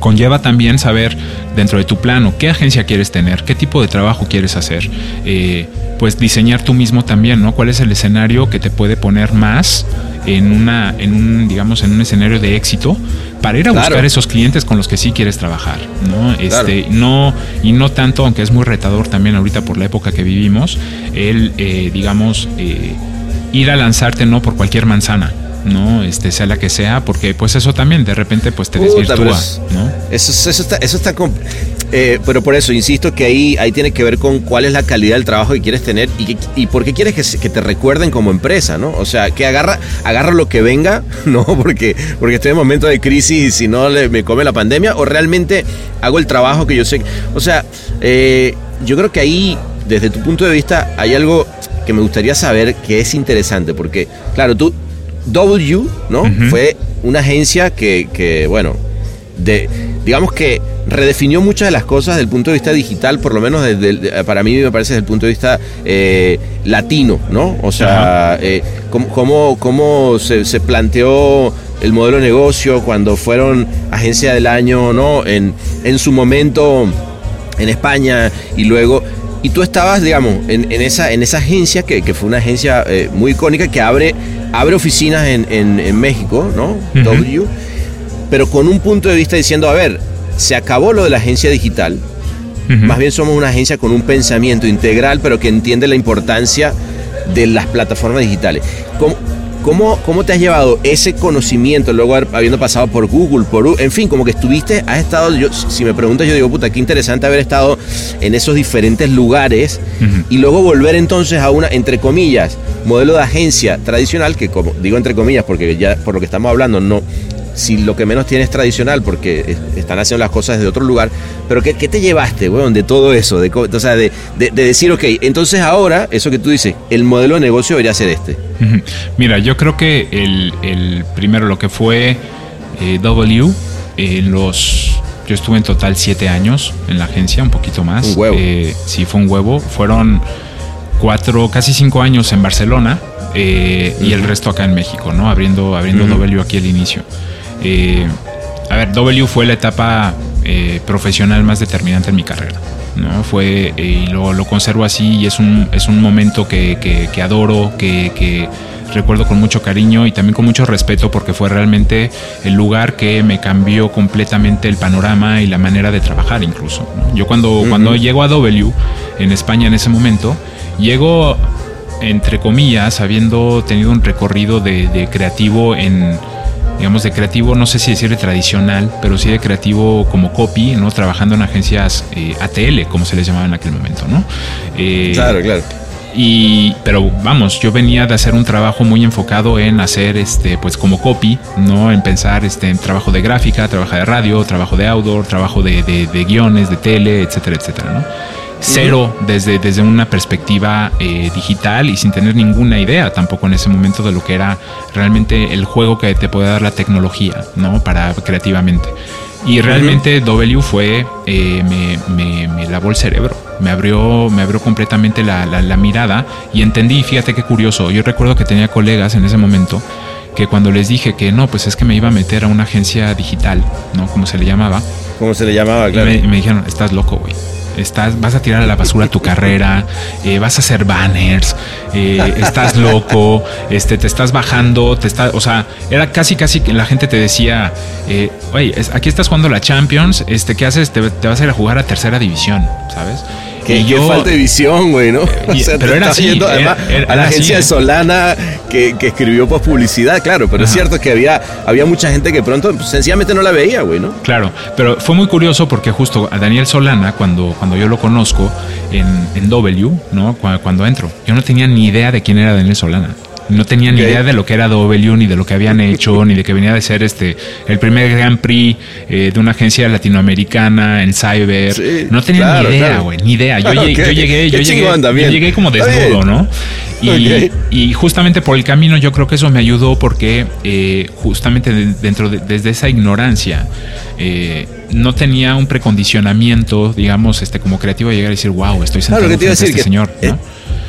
conlleva también saber dentro de tu plano qué agencia quieres tener, qué tipo de trabajo quieres hacer, eh, pues diseñar tú mismo también, ¿no? ¿Cuál es el escenario que te puede poner más en una, en un, digamos, en un escenario de éxito para ir a Claro. buscar esos clientes con los que sí quieres trabajar, ¿no? Claro. Este, no y no tanto, aunque es muy retador también ahorita por la época que vivimos, el, eh, digamos, eh, ir a lanzarte no por cualquier manzana. No, este sea la que sea, porque pues eso también de repente pues te Puta, desvirtúa, es- ¿no? Eso, es- eso está, eso está eh, pero por eso, insisto que ahí, ahí tiene que ver con cuál es la calidad del trabajo que quieres tener y, que- y por qué quieres que, que te recuerden como empresa, ¿no? O sea, que agarra, agarra lo que venga, ¿no? Porque, porque estoy en momento de crisis y si no le- me come la pandemia, o realmente hago el trabajo que yo sé. O sea, eh, yo creo que ahí, desde tu punto de vista, hay algo que me gustaría saber que es interesante, porque, claro, tú, W, ¿no? Fue una agencia que, que, bueno, de, digamos que redefinió muchas de las cosas desde el punto de vista digital, por lo menos desde de- para mí me parece desde el punto de vista eh, latino, ¿no? O sea, eh, cómo, cómo- cómo se, se planteó el modelo de negocio cuando fueron agencia del año, ¿no? En, en su momento en España y luego... Y tú estabas, digamos, en, en esa, en esa agencia, que, que fue una agencia eh, muy icónica, que abre, abre oficinas en, en- en México, ¿no? W pero con un punto de vista diciendo, a ver, se acabó lo de la agencia digital, más bien somos una agencia con un pensamiento integral, pero que entiende la importancia de las plataformas digitales. ¿Cómo, cómo, cómo te has llevado ese conocimiento luego habiendo pasado por Google, por, U- en fin, como que estuviste, has estado, yo, si me preguntas, yo digo, puta, qué interesante haber estado en esos diferentes lugares y luego volver entonces a una, entre comillas, modelo de agencia tradicional, que como digo entre comillas, porque ya por lo que estamos hablando, no, si lo que menos tiene es tradicional, porque es- están haciendo las cosas desde otro lugar, pero ¿qué, qué te llevaste, weón, de todo eso? De, o sea, de, de- de decir, ok, entonces ahora, eso que tú dices, el modelo de negocio debería ser este. Mira, yo creo que el, el primero lo que fue eh, W, eh, los yo estuve en total siete años en la agencia, un poquito más. Un huevo. Eh, sí, fue un huevo. Fueron cuatro, casi cinco años en Barcelona eh, y el resto acá en México, ¿no? Abriendo, abriendo. W aquí al inicio. Eh, a ver, W fue la etapa eh, profesional más determinante en mi carrera. ¿no? Fue, eh, y lo, lo conservo así y es un, es un momento que, que- que adoro, que, que recuerdo con mucho cariño y también con mucho respeto porque fue realmente el lugar que me cambió completamente el panorama y la manera de trabajar incluso. ¿no? Yo cuando, cuando llego a W en España en ese momento, llego entre comillas, habiendo tenido un recorrido de, de creativo en, digamos, de creativo, no sé si decirle tradicional, pero sí de creativo como copy, ¿no? Trabajando en agencias eh, ATL, como se les llamaba en aquel momento, ¿no? Eh, Claro, claro. y, pero vamos, yo venía de hacer un trabajo muy enfocado en hacer, este, pues como copy, ¿no? En pensar, este, en trabajo de gráfica, trabajo de radio, trabajo de outdoor, trabajo de, de- de guiones, de tele, etcétera, etcétera, ¿no? Cero desde, desde una perspectiva eh, digital y sin tener ninguna idea tampoco en ese momento de lo que era realmente el juego que te puede dar la tecnología, ¿no? Para creativamente. Y realmente W fue, eh, me, me- me lavó el cerebro, me abrió, me abrió completamente la, la- la mirada y entendí, fíjate qué curioso, yo recuerdo que tenía colegas en ese momento que cuando les dije que no, pues es que me iba a meter a una agencia digital, ¿no? Como se le llamaba, ¿Cómo se le llamaba? y Claro. me, y me dijeron, estás loco, güey. Estás, vas a tirar a la basura tu carrera, eh, vas a hacer banners, eh, estás loco, este, te estás bajando, te está, o sea, era casi casi que la gente te decía, eh, oye, aquí estás jugando la Champions, este, ¿qué haces? Te vas a ir a jugar a tercera división, ¿sabes? Que yo- falta de visión, güey, ¿no? y- pero te era así, yendo además era- a la agencia así. de Solana que, que escribió pues publicidad, claro, pero es cierto que había, había mucha gente que pronto pues, sencillamente no la veía, güey, ¿no? Claro, pero fue muy curioso porque justo a Daniel Solana, cuando, cuando yo lo conozco en, en W, ¿no? Cu- Cuando, entro, yo no tenía ni idea de quién era Daniel Solana. No tenía ni idea de lo que era W, ni de lo que habían hecho, ni de que venía de ser este el primer Grand Prix eh, de una agencia latinoamericana en Cyber. Sí, no tenía claro, ni idea, claro. güey, ni idea. Yo, llegué, yo llegué, yo llegué, yo llegué como desnudo. ¿no? Y, justamente por el camino yo creo que eso me ayudó porque eh, justamente de- dentro de, desde esa ignorancia eh, no tenía un precondicionamiento, digamos, este como creativo a llegar y decir, wow, estoy sentado Claro, lo que te iba a decir este que señor. ¿no?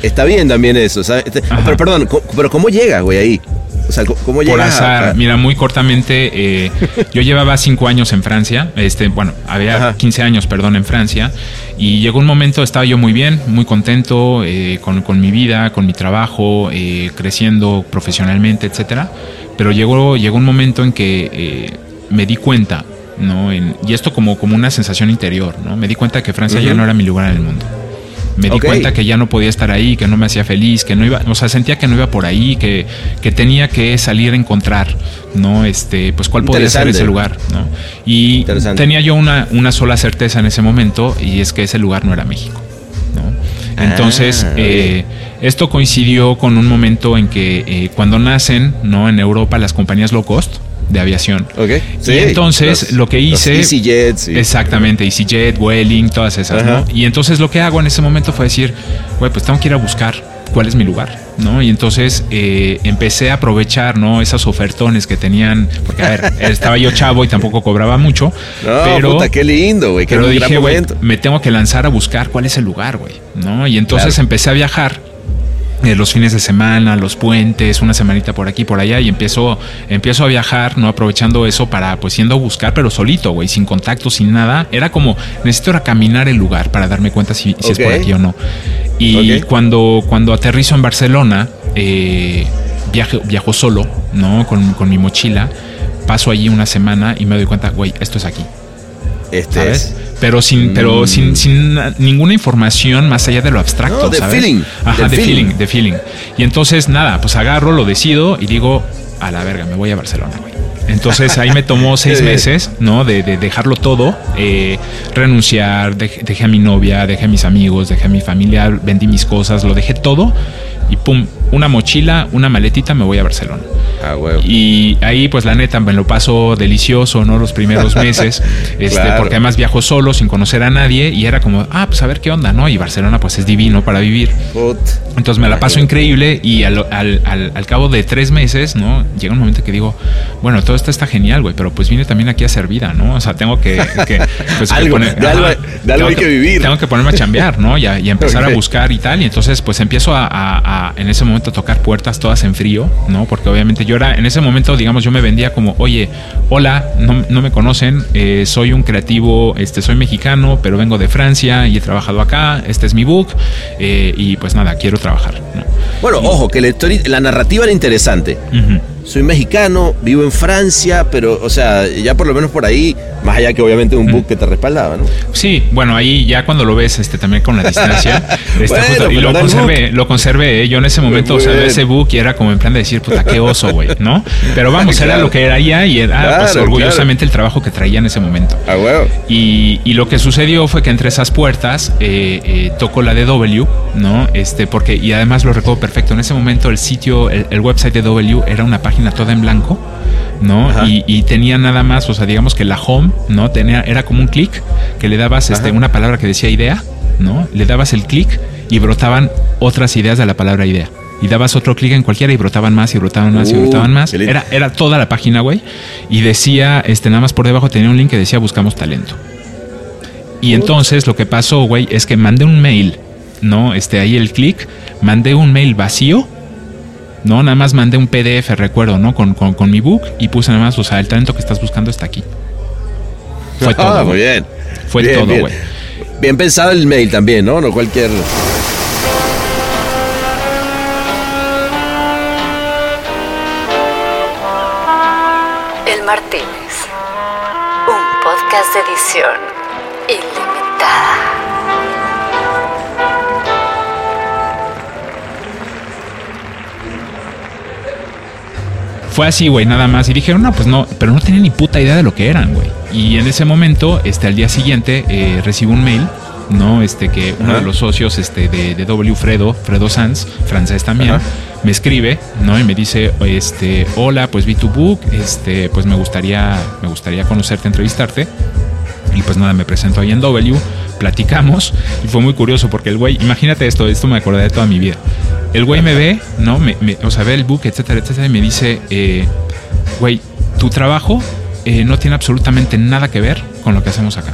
Está bien también eso, ¿sabes? Este- pero perdón, pero ¿cómo llega, güey, ahí? O sea, ¿cómo- ¿cómo Por azar, mira, muy cortamente, eh, yo llevaba cinco años en Francia, este, bueno, había Ajá. 15 años, perdón, en Francia, y llegó un momento, estaba yo muy bien, muy contento eh, con, con mi vida, con mi trabajo, eh, creciendo profesionalmente, etcétera, pero llegó, llegó un momento en que eh, me di cuenta, ¿no? En- y esto como, como una sensación interior, ¿no? Me di cuenta que Francia ya no era mi lugar en el mundo. Me di cuenta que ya no podía estar ahí, que no me hacía feliz, que no iba, o sea, sentía que no iba por ahí, que, que tenía que salir a encontrar, ¿no? Este, pues cuál podía ser ese lugar, ¿no? Y tenía yo una, una sola certeza en ese momento, y es que ese lugar no era México, ¿no? Entonces, Ah, eh, esto coincidió con un momento en que eh, cuando nacen, ¿no? En Europa las compañías low cost de aviación. Ok. y entonces los- lo que los hice... EasyJet, sí. Exactamente, EasyJet, Welling, todas esas, Ajá. ¿no? Y entonces lo que hago en ese momento fue decir, güey, pues tengo que ir a buscar cuál es mi lugar, ¿no? Y entonces eh, empecé a aprovechar, ¿no? Esas ofertones que tenían, porque a ver, estaba yo chavo y tampoco cobraba mucho, No, pero... puta, qué lindo, güey, qué Pero gran dije, güey, momento. me tengo que lanzar a buscar cuál es el lugar, güey, ¿no? Y entonces Claro. empecé a viajar eh, los fines de semana, los puentes, una semanita por aquí, por allá, y empiezo, empiezo a viajar, ¿no? Aprovechando eso para, pues, yendo a buscar, pero solito, güey, sin contacto, sin nada. Era como, necesito caminar el lugar para darme cuenta si, si es por aquí o no. Y cuando, cuando aterrizo en Barcelona, eh, viajo, viajo solo, ¿no? Con, con mi mochila. Paso allí una semana y me doy cuenta, güey, esto es aquí. Este ¿sabes? es. Pero sin, pero Mm. sin, sin na- ninguna información más allá de lo abstracto, No, de ¿sabes? feeling, Ajá, de feeling. feeling, de feeling. Y entonces, nada, pues agarro, lo decido y digo, a la verga, me voy a Barcelona, güey. Entonces ahí me tomó seis meses, ¿no? De, de dejarlo todo, eh, renunciar, dej- dejé a mi novia, dejé a mis amigos, dejé a mi familia, vendí mis cosas, lo dejé todo y pum, una mochila, una maletita, me voy a Barcelona. Ah, huevo. Y ahí, pues la neta, me lo paso delicioso, ¿no? Los primeros meses, este, Claro. porque además viajo solo, sin conocer a nadie, y era como, ah, pues a ver qué onda, ¿no? Y Barcelona, pues es divino para vivir. Put. Entonces me la paso increíble y al, al- al- al cabo de tres meses, ¿no? Llega un momento que digo, bueno, todo esto está genial, güey, pero pues vine también aquí a hacer vida, ¿no? O sea, tengo que... que, pues, que Algo, poner- de algo- de algo hay que vivir. Tengo que ponerme a chambear, ¿no? Y a, y a empezar a buscar y tal. Y entonces, pues empiezo a, a- a, en ese momento a tocar puertas todas en frío, ¿no? Porque obviamente yo era, en ese momento, digamos, yo me vendía como, oye, hola, no, no me conocen, eh, soy un creativo, este, soy mexicano, pero vengo de Francia y he trabajado acá, este es mi book, eh, y pues nada, quiero trabajar, ¿no? Bueno, ojo, que la, story- la narrativa era interesante. Ujú. Soy mexicano, vivo en Francia, pero, o sea, ya por lo menos por ahí, más allá que obviamente un book que te respaldaba, ¿no? Sí, bueno, ahí ya cuando lo ves este también con la distancia, este, Bueno, justo- y lo era conservé, lo conservé, ¿eh? yo en ese momento, o sea, bien. ese book y era como en plan de decir, puta, qué oso, güey, ¿no? Pero vamos, era Claro. lo que era ya y era pues, Claro, orgullosamente el trabajo que traía en ese momento. Ah, huevo. Y, y lo que sucedió fue que entre esas puertas eh, eh, tocó la de W, ¿no? Este, porque, y además lo recuerdo perfecto, en ese momento el sitio, el, el website de W era una página toda en blanco, ¿no? Y, y tenía nada más, o sea, digamos que la home, ¿no? Tenía, era como un clic que le dabas este, una palabra que decía idea, ¿no? Le dabas el clic y brotaban otras ideas de la palabra idea. Y dabas otro clic en cualquiera y brotaban más y brotaban más y Uh, brotaban más. Era, era toda la página, güey. Y decía, este, nada más por debajo tenía un link que decía buscamos talento. Y entonces lo que pasó, güey, es que mandé un mail, ¿no? Este, ahí el clic, mandé un mail vacío, ¿no? Nada más mandé un PDF, recuerdo, ¿no? Con, con, con mi book y puse nada más, o sea, el talento que estás buscando está aquí. Fue todo. Ah, muy bien. Fue Bien, todo, bien. güey. Bien pensado el mail también, ¿no? No cualquier. El Martínez. Un podcast de edición Fue así, güey, nada más. Y dijeron, no, pues no, pero no tenía ni puta idea de lo que eran, güey. Y en ese momento, este, al día siguiente, eh, recibo un mail, ¿no? Este, que uno Ajá. de los socios este, de, de W, Fredo, Fredo Sanz, francés también, Ajá. me escribe, ¿no? Y me dice, este, hola, pues vi tu book, este, pues me gustaría, me gustaría conocerte, entrevistarte. Y pues nada, me presento ahí en W, platicamos y fue muy curioso porque el güey, imagínate esto, esto me acordé de toda mi vida. El güey me ve, ¿no? Me, me- o sea, ve el book, etcétera, etcétera, y me dice, eh, güey, tu trabajo eh, no tiene absolutamente nada que ver con lo que hacemos acá.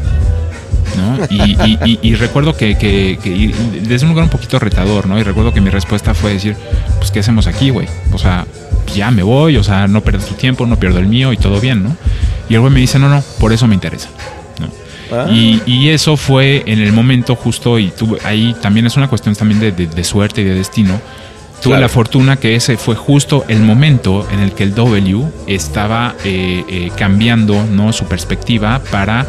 ¿no? Y, y- y- y recuerdo que, que- que- desde un lugar un poquito retador, ¿no? Y recuerdo que mi respuesta fue decir, pues, ¿qué hacemos aquí, güey? O sea, ya me voy, o sea, no pierdo tu tiempo, no pierdo el mío y todo bien, ¿no? Y el güey me dice, no, no, por eso me interesa. Ah. Y, y eso fue en el momento justo, y tuve, ahí también es una cuestión también de, de- de suerte y de destino. Tuve Claro. la fortuna que ese fue justo el momento en el que el W estaba eh, eh, cambiando ¿no? su perspectiva para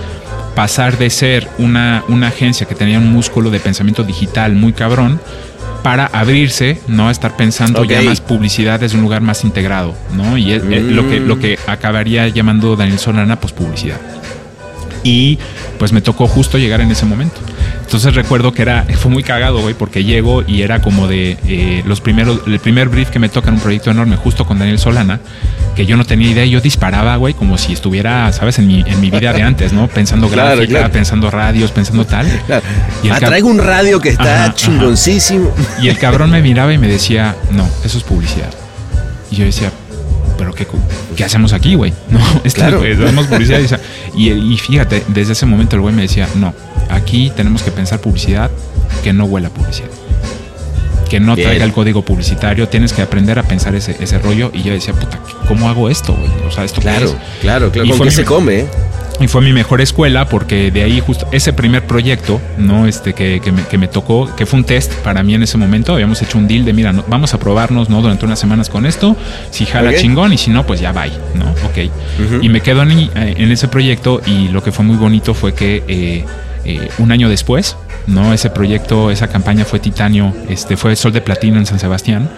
pasar de ser una, una agencia que tenía un músculo de pensamiento digital muy cabrón para abrirse, ¿no? A estar pensando ya más publicidad desde un lugar más integrado, ¿no? Y es- lo, que, lo que acabaría llamando Daniel Solana, pues publicidad. Y pues me tocó justo llegar en ese momento. Entonces recuerdo que era, fue muy cagado, güey, porque llego y era como de eh, los primeros, el primer brief que me toca en un proyecto enorme, justo con Daniel Solana, que yo no tenía idea, y yo disparaba, güey, como si estuviera, ¿sabes? En mi, en mi vida de antes, ¿no? Pensando Claro, gráfica, claro. pensando radios, pensando tal. Claro. Y Ah, traigo un radio que está Ajá, ajá. chingoncísimo. Y el cabrón me miraba y me decía, no, eso es publicidad. Y yo decía, pero qué, ¿qué hacemos aquí, güey? No, esto Claro. es, hacemos publicidad. Y, fíjate, desde ese momento el güey me decía, no, aquí tenemos que pensar publicidad que no huela a publicidad. Que no Bien. traiga el código publicitario, tienes que aprender a pensar ese, ese rollo. Y yo decía, puta, ¿cómo hago esto, güey? O sea, ¿esto qué Claro, es? claro, claro. Y ¿Con qué mi- se come? Y fue mi mejor escuela porque de ahí justo ese primer proyecto, ¿no? Este que, que me, que me tocó, que fue un test para mí en ese momento. Habíamos hecho un deal de, mira, no- vamos a probarnos, ¿no? Durante unas semanas con esto. Si jala chingón y si no, pues ya bye, ¿no? Ok. Y me quedo en, eh, en ese proyecto y lo que fue muy bonito fue que eh, eh, un año después, ¿no? Ese proyecto, esa campaña fue titanio, este fue Sol de Platino en San Sebastián.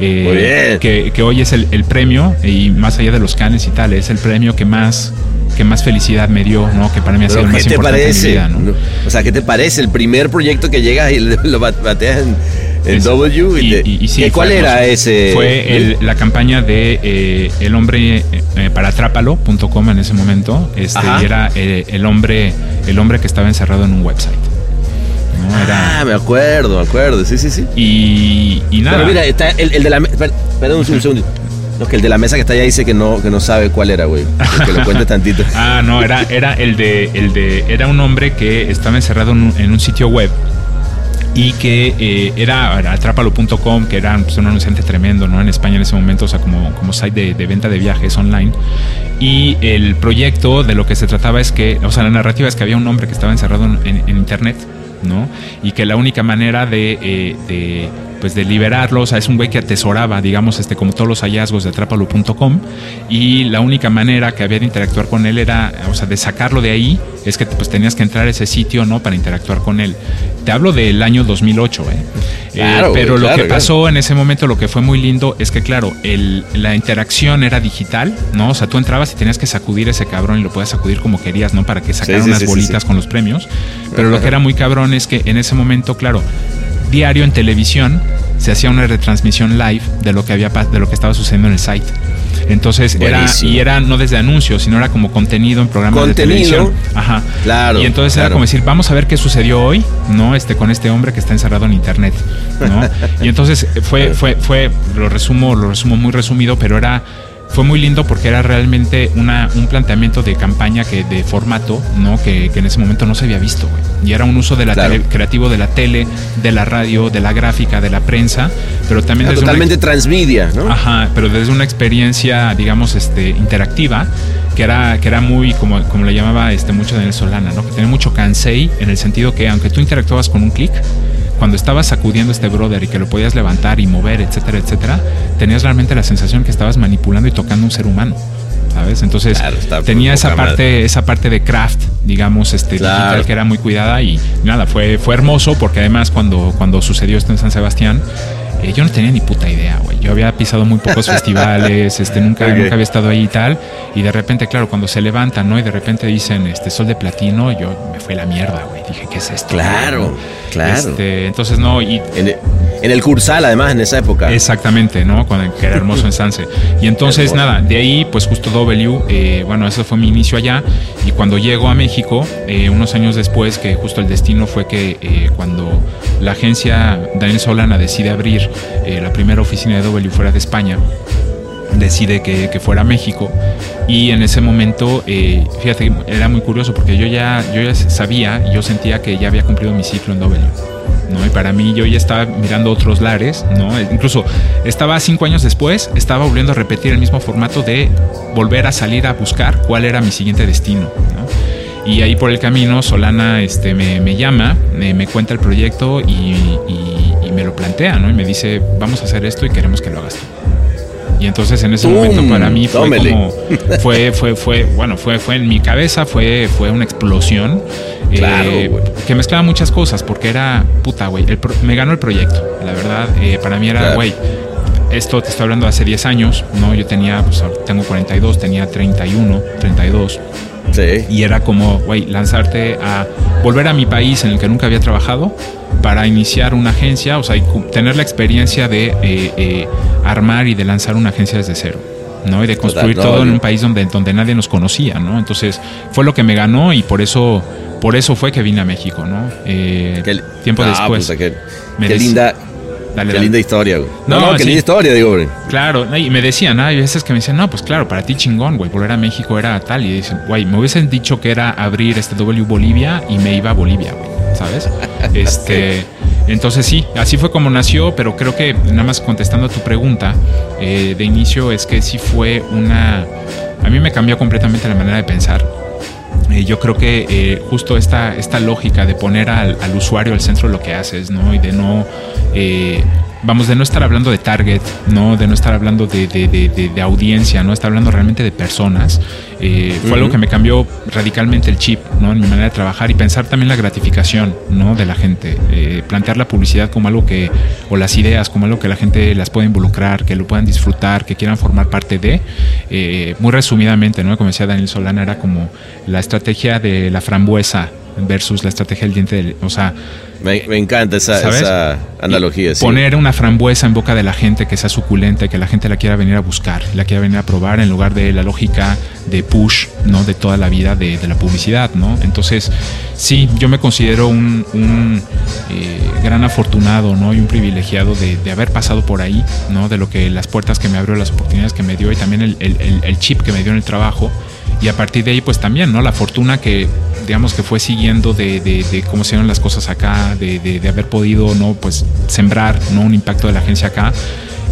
Eh. Que, que hoy es el, el premio, y más allá de los canes y tal, es el premio que más, que más felicidad me dio, ¿no? Que para mí ha sido el ¿qué más te importante parece? en mi vida, ¿no? O sea, ¿qué te parece? El primer proyecto que llegas y lo bat- bateas en, en Es- W. y- y- y sí, ¿Qué- ¿Cuál fue era ese? Fue el- la campaña de eh, el hombre eh, para atrápalo.com en ese momento. Este, y era eh, el hombre, el hombre que estaba encerrado en un website. ¿No? Era, Ah, me acuerdo, me acuerdo. Sí, sí, sí. y, y nada. Pero mira, está el, el de la mesa. Perdón, un segundo. No, que el de la mesa que está allá dice que no, que no sabe cuál era, güey. Que lo cuente tantito. Ah, no, era, era el de, el de, era un hombre que estaba encerrado en un, en un sitio web y que eh, era, era atrápalo.com, que era pues, un anunciante tremendo, ¿no? En España en ese momento, o sea, como, como site de, de venta de viajes online. Y el proyecto de lo que se trataba es que, o sea, la narrativa es que había un hombre que estaba encerrado en, en- en internet, ¿no? Y que la única manera de, eh, de, pues de liberarlo, o sea, es un güey que atesoraba, digamos, este, como todos los hallazgos de atrápalo.com y la única manera que había de interactuar con él era, o sea, de sacarlo de ahí, es que pues tenías que entrar a ese sitio, ¿no? Para interactuar con él. Te hablo del año 2008, ¿eh? Eh, Claro, pero güey, lo claro, que claro. pasó en ese momento, lo que fue muy lindo, es que, claro, el, la interacción era digital, ¿no? O sea, tú entrabas y tenías que sacudir ese cabrón y lo podías sacudir como querías, ¿no? Para que sacara sí, unas sí, bolitas con los premios. Pero lo que era muy cabrón es que en ese momento, claro, diario en televisión se hacía una retransmisión live de lo que había de lo que estaba sucediendo en el site. Entonces era y era no desde anuncios, sino era como contenido en programas Contenido. de televisión. Ajá. Claro, Y entonces era como decir, vamos a ver qué sucedió hoy, ¿no? Este con este hombre que está encerrado en internet, ¿no? y entonces fue fue fue lo resumo, lo resumo muy resumido, pero era fue muy lindo porque era realmente una, un planteamiento de campaña que de formato, ¿no? Que, que en ese momento no se había visto, güey. Y era un uso de la Claro. tele- creativo de la tele, de la radio, de la gráfica, de la prensa, pero también Era desde una totalmente transmedia, ¿no? Ajá, pero desde una experiencia, digamos, este, interactiva, que era, que era muy, como, como le llamaba este, mucho Daniel Solana, ¿no? Que tenía mucho cansei, en el sentido que aunque tú interactuabas con un clic, cuando estabas sacudiendo a este brother y que lo podías levantar y mover, etcétera, etcétera, tenías realmente la sensación que estabas manipulando y tocando un ser humano. ¿Sabes? Entonces Claro, tenía esa parte, esa parte de craft, digamos, este Claro. digital que era muy cuidada y nada, fue, fue hermoso porque además cuando, cuando sucedió esto en San Sebastián, eh, yo no tenía ni puta idea, güey. Yo había pisado muy pocos festivales, este, nunca, nunca había estado ahí y tal. Y de repente, claro, cuando se levantan, ¿no? Y de repente dicen, este, sol de platino, yo me fue la mierda, güey. Dije, ¿qué es esto? Claro, claro. Este, entonces, no, y En, el, en el Cursal, además, en esa época. Exactamente, ¿no? Cuando, que era hermoso en Sanse. Y entonces, nada, de ahí, pues justo W, eh, bueno, eso fue mi inicio allá. Y cuando llego a México, eh, unos años después, que justo el destino fue que eh, cuando la agencia Daniel Solana decide abrir eh, la primera oficina de W fuera de España, decide que, fuera a México y en ese momento eh, fíjate era muy curioso porque yo ya yo sabía yo sentía que ya había cumplido mi ciclo en W ¿no? y para mí yo ya estaba mirando otros lares no incluso estaba cinco años después estaba volviendo a repetir el mismo formato de volver a salir a buscar cuál era mi siguiente destino ¿no? Y ahí por el camino Solana este, me, me llama, me, me cuenta el proyecto y, y- y me lo plantea, ¿no? Y me dice, vamos a hacer esto y queremos que lo hagas tú. Y entonces en ese momento para mí fue Tómele. como, fue, fue, fue, bueno, fue, fue en mi cabeza, fue, fue una explosión. eh, Claro, que mezclaba muchas cosas, porque era, puta, güey, me ganó el proyecto. La verdad, eh, para mí era, Claro. güey, esto te estoy hablando de hace 10 años, ¿no? Yo tenía, pues tengo 42, tenía 31, 32. Sí. Y era como, güey, lanzarte a volver a mi país en el que nunca había trabajado para iniciar una agencia, o sea, y tener la experiencia de eh, eh, armar y de lanzar una agencia desde cero. ¿no? Y de construir no, todo en un país donde, donde nadie nos conocía, ¿no? Entonces fue lo que me ganó y por eso, por eso fue que vine a México, ¿no? Eh, tiempo Ah, después. puta, qué, linda, Dale, qué dale. linda historia, güey. No, No, no, qué sí. linda historia, digo, güey. Claro, y me decían, ah, hay veces que me decían, no, pues claro, para ti chingón, güey, volver a México era tal. Y dicen, güey, me hubiesen dicho que era abrir este W Bolivia y me iba a Bolivia, güey, ¿sabes? Este, entonces sí, así fue como nació, pero creo que nada más contestando a tu pregunta eh, de inicio es que sí fue una, a mí me cambió completamente la manera de pensar. Eh, yo creo que eh, justo esta, esta lógica de poner al, usuario al centro de lo que haces, ¿no? Y de no, eh, vamos, de no estar hablando de target, ¿no? De no estar hablando de, de- de- de- audiencia, ¿no? Estar hablando realmente de personas. Eh, fue algo que me cambió radicalmente el chip, ¿no? En mi manera de trabajar y pensar también la gratificación, ¿no? De la gente. Eh, plantear la publicidad como algo que, o las ideas como algo que la gente las pueda involucrar, que lo puedan disfrutar, que quieran formar parte de. Eh, muy resumidamente, ¿no? Como decía Daniel Solana, era como la estrategia de la frambuesa versus la estrategia del diente, del- o sea, Me, me encanta esa, analogía. sí. poner una frambuesa en boca de la gente que sea suculenta que la gente la quiera venir a buscar, la quiera venir a probar en lugar de la lógica de push, ¿no? De toda la vida de, de la publicidad, ¿no? Entonces, sí, yo me considero un, un, eh, gran afortunado, ¿no? Y un privilegiado de, de haber pasado por ahí, ¿no? De lo que las puertas que me abrió, las oportunidades que me dio y también el- el chip que me dio en el trabajo. Y a partir de ahí, pues también, ¿no? La fortuna que, digamos, que fue siguiendo de, cómo se dieron las cosas acá, de, de- de haber podido, ¿no? Pues sembrar, ¿no? Un impacto de la agencia acá.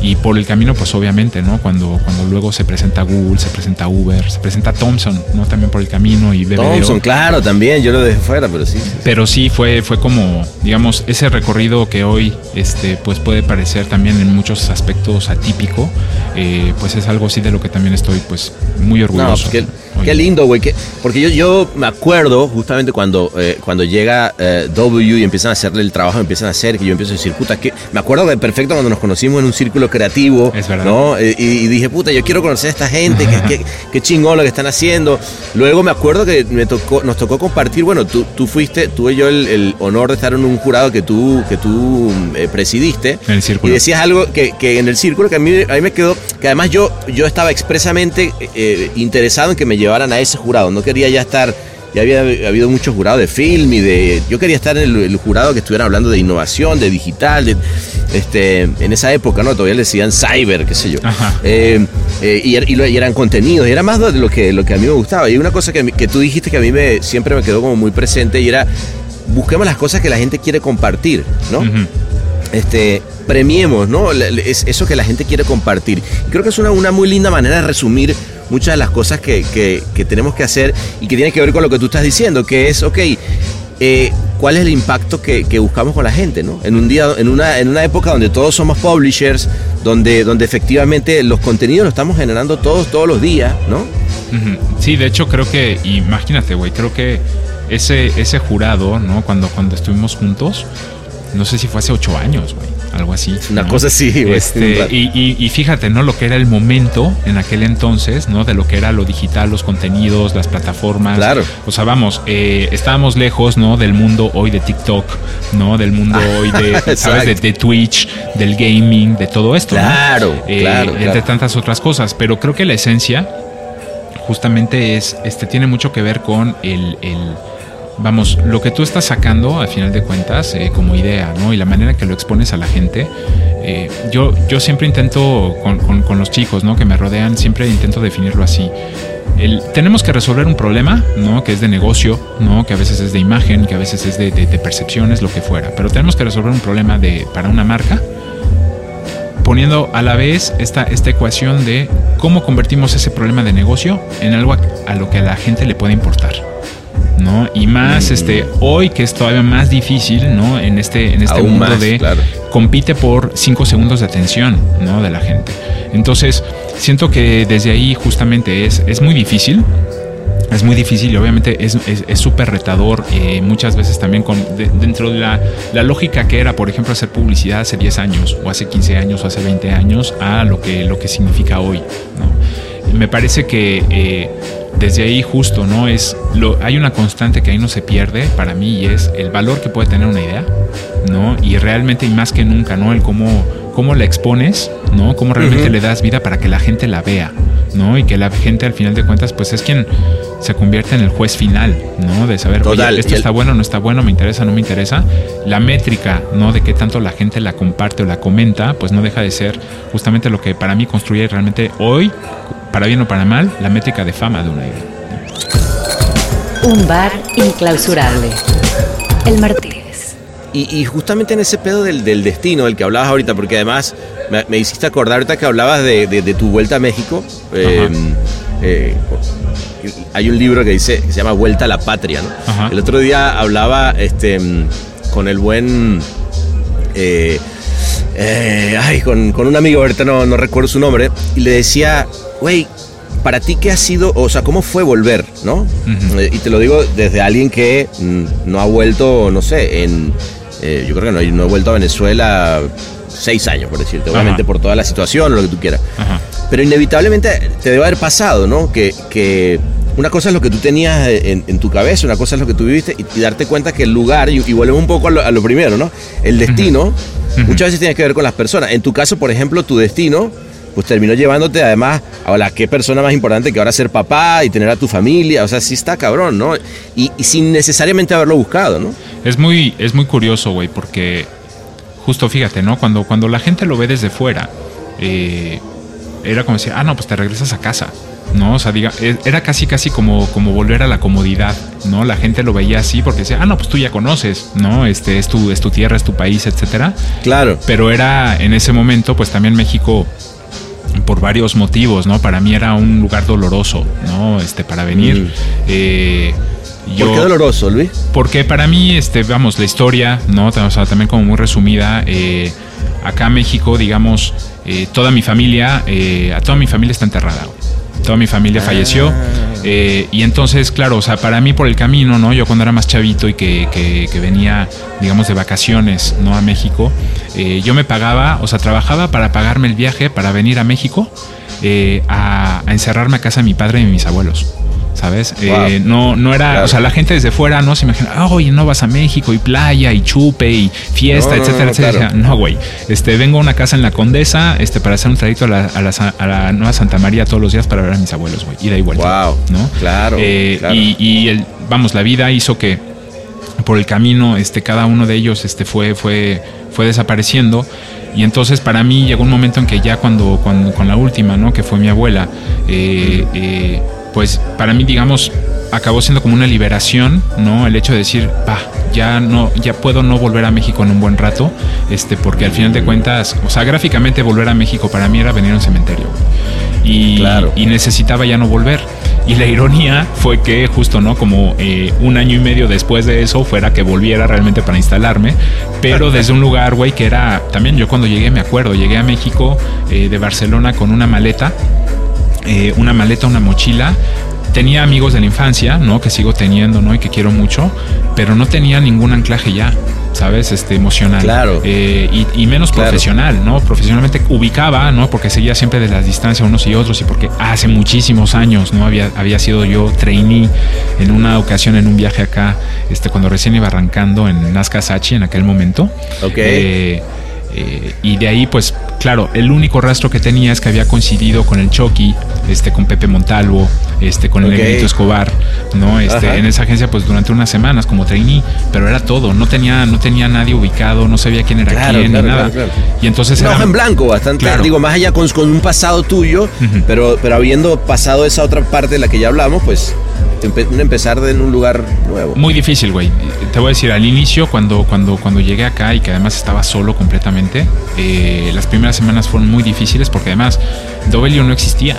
Y por el camino, pues obviamente, ¿no? Cuando, cuando luego se presenta Google, se presenta Uber, se presenta Thompson, ¿no? También por el camino y BBDO. Thompson, claro, también. Yo lo dejé fuera, pero sí. sí, sí. Pero sí fue, fue como, digamos, ese recorrido que hoy este, pues puede parecer también en muchos aspectos atípico, eh, pues es algo así de lo que también estoy pues muy No, orgulloso. pues qué, lindo, güey. que- Porque yo, yo me acuerdo justamente cuando, eh, cuando llega eh, W y empiezan a hacerle el trabajo, empiezan a hacer, que yo empiezo a decir, puta, que me acuerdo de perfecto cuando nos conocimos en un círculo creativo. Es verdad. ¿no? Eh, Y, y dije, puta, yo quiero conocer a esta gente, qué, qué- qué chingón lo que están haciendo. Luego me acuerdo que me tocó, nos tocó compartir, bueno, tú, tú fuiste, tuve yo el, el honor de estar en un jurado que tú, que tú eh, presidiste. En el círculo. Y decías algo que, que en el círculo que a mí, a mí me quedó, que además yo, yo estaba expresamente eh, interesado en que me llevaran a ese jurado. No quería ya estar, y había, habido muchos jurados de film y de... Yo quería estar en el, el jurado que estuvieran hablando de innovación, de digital, de, este, en esa época, ¿no? Todavía le decían cyber, qué sé yo. Eh, eh, y, y, y, eran contenidos, y era más de lo que, lo que a mí me gustaba. Y una cosa que, que tú dijiste que a mí me, siempre me quedó como muy presente y era, busquemos las cosas que la gente quiere compartir, ¿no? Este, premiemos, ¿no? Es eso que la gente quiere compartir. Creo que es una, una muy linda manera de resumir muchas de las cosas que, que, tenemos que hacer y que tiene que ver con lo que tú estás diciendo, que es, ok, eh, cuál es el impacto que, que, buscamos con la gente, ¿no? En un día, en una, en una época donde todos somos publishers, donde, donde efectivamente los contenidos los estamos generando todos, todos los días, ¿no? Sí, de hecho creo que, imagínate, güey, creo que ese, ese jurado, ¿no? Cuando, cuando estuvimos juntos, no sé si fue hace ocho años, güey algo así. Una ¿no? cosa así, güey. Este, y, y, y, fíjate, ¿no? Lo que era el momento en aquel entonces, ¿no? De lo que era lo digital, los contenidos, las plataformas. Claro. O sea, vamos, eh, estábamos lejos, ¿no? Del mundo hoy de TikTok, ¿no? Del mundo hoy de, ¿sabes? De, de, Twitch, del gaming, de todo esto. Claro, ¿no? eh, claro, Entre claro. tantas otras cosas. Pero creo que la esencia justamente es, este, tiene mucho que ver con el, el vamos, lo que tú estás sacando, al final de cuentas, eh, como idea, ¿no? Y la manera que lo expones a la gente. Eh, yo, yo siempre intento, con, con, los chicos, ¿no? Que me rodean, siempre intento definirlo así. Tenemos que resolver un problema, ¿no? Que es de negocio, ¿no? Que a veces es de imagen, que a veces es de percepciones, lo que fuera. Pero tenemos que resolver un problema de, para una marca poniendo a la vez esta, esta ecuación de cómo convertimos ese problema de negocio en algo a, a lo que a la gente le puede importar. ¿No? Y más este hoy que es todavía más difícil, ¿no? En este en este Aún mundo más, de claro. compite por cinco segundos de atención, ¿no? De la gente. Entonces siento que desde ahí justamente es es muy difícil. Es muy difícil y obviamente es súper retador eh, muchas veces también con, de, dentro de la, la, lógica que era, por ejemplo, hacer publicidad hace 10 años o hace 15 años o hace 20 años a lo que, lo que significa hoy. ¿no? Me parece que eh, desde ahí justo, ¿no? Es lo, hay una constante que ahí no se pierde para mí y es el valor que puede tener una idea, ¿no? Y realmente y más que nunca, ¿no? El cómo, cómo la expones, ¿no? Cómo realmente uh -huh. le das vida para que la gente la vea, ¿no? Y que la gente al final de cuentas pues es quien se convierte en el juez final, ¿no? De saber, Total. oye, esto el... está bueno, no está bueno, me interesa, no me interesa. La métrica, ¿no? De qué tanto la gente la comparte o la comenta, pues no deja de ser justamente lo que para mí construye realmente hoy, para bien o para mal, la métrica de fama de una idea. Un bar inclausurable. El Martínez. Y, y, justamente en ese pedo del, del, destino del que hablabas ahorita, porque además me, me hiciste acordar ahorita que hablabas de, de, de tu vuelta a México. Eh, eh, hay un libro que dice que se llama Vuelta a la Patria. ¿no? Ajá. El otro día hablaba este, con el buen. Eh, ay, con, con, un amigo, ahorita no, no recuerdo su nombre, y le decía, güey, para ti qué ha sido, o sea, cómo fue volver, ¿no? Uh -huh. Y te lo digo desde alguien que mm, no ha vuelto, no sé, en, eh, yo creo que no, no, he vuelto a Venezuela seis años, por decirte, obviamente por toda la situación o lo que tú quieras. Ajá. Pero inevitablemente te debe haber pasado, ¿no? Que, que una cosa es lo que tú tenías en, en, tu cabeza, una cosa es lo que tú viviste y, y darte cuenta que el lugar, y, y volvemos un poco a lo, a lo, primero, ¿no? El destino uh -huh. muchas veces tiene que ver con las personas. En tu caso, por ejemplo, tu destino pues terminó llevándote además a la qué persona más importante que ahora ser papá y tener a tu familia, o sea, sí está cabrón, ¿no? Y, y sin necesariamente haberlo buscado, ¿no? Es muy, es muy curioso, güey, porque justo fíjate, ¿no? Cuando, cuando la gente lo ve desde fuera, eh, era como decir, ah, no, pues te regresas a casa. ¿no? O sea, diga, e, era casi casi como, como volver a la comodidad, ¿no? La gente lo veía así porque decía, ah, no, pues tú ya conoces, ¿no? Este es tu, es tu tierra, es tu país, etcétera. Claro. Pero era en ese momento, pues también México por varios motivos, ¿no? Para mí era un lugar doloroso, ¿no? Este, para venir. Mm. Eh, yo, ¿Por qué doloroso, Luis? Porque para mí, este, vamos, la historia, ¿no? O sea, también como muy resumida, eh, acá en México, digamos, eh, toda mi familia, eh, a toda mi familia está enterrada, Toda mi familia ah. falleció. Eh, y entonces, claro, o sea, para mí por el camino, ¿no? Yo cuando era más chavito y que, que, que venía, digamos, de vacaciones, ¿no? A México, eh, yo me pagaba, o sea, trabajaba para pagarme el viaje para venir a México eh, a, a, encerrarme a casa de mi padre y de mis abuelos. ¿Sabes? Wow. Eh, no, no era, claro. o sea, la gente desde fuera no se imagina, ah, oye, no vas a México y playa y chupe y fiesta, no, etcétera, no, etcétera. Claro. No, güey, este, vengo a una casa en la Condesa, este, para hacer un trayecto a la, a la, a la Nueva Santa María todos los días para ver a mis abuelos, güey, ida y vuelta. Wow. ¿no? Claro, eh, claro. Y, y el, vamos, la vida hizo que por el camino, este, cada uno de ellos, este, fue, fue, fue desapareciendo. Y entonces para mí llegó un momento en que ya cuando, cuando con la última, ¿no? Que fue mi abuela, eh, eh, pues para mí, digamos, acabó siendo como una liberación, ¿no? El hecho de decir, pa, ya no, ya puedo no volver a México en un buen rato, este, porque al final de cuentas, o sea, gráficamente volver a México para mí era venir a un cementerio. Y, y necesitaba ya no volver. Y la ironía fue que justo, ¿no? Como eh, un año y medio después de eso fuera que volviera realmente para instalarme, pero desde un lugar, güey, que era, también yo cuando llegué me acuerdo, llegué a México eh, de Barcelona con una maleta, eh, una maleta, una mochila, tenía amigos de la infancia, ¿no? Que sigo teniendo, ¿no? Y que quiero mucho, pero no tenía ningún anclaje ya. ¿sabes? Este, emocional. Claro. Eh, y, menos profesional, ¿no? Profesionalmente ubicaba, ¿no? Porque seguía siempre de las distancias unos y otros y porque hace muchísimos años, ¿no? Había, había sido yo trainee en una ocasión en un viaje acá, este, cuando recién iba arrancando en Nazca Sachi en aquel momento. Ok. Eh, eh, y de ahí, pues, claro, el único rastro que tenía es que había coincidido con el Chucky, este, con Pepe Montalvo, este, con el Negrito Escobar, ¿no? Este, en esa agencia, pues, durante unas semanas como trainee, pero era todo, no tenía, no tenía nadie ubicado, no sabía quién era quién, ni nada. y entonces era. en blanco, bastante, digo, más allá con, con un pasado tuyo, pero, pero habiendo pasado esa otra parte de la que ya hablamos, pues empezar en un lugar nuevo. Muy difícil, güey. Te voy a decir, al inicio, cuando, cuando, cuando llegué acá y que además estaba solo completamente, eh, las primeras semanas fueron muy difíciles porque además W no existía.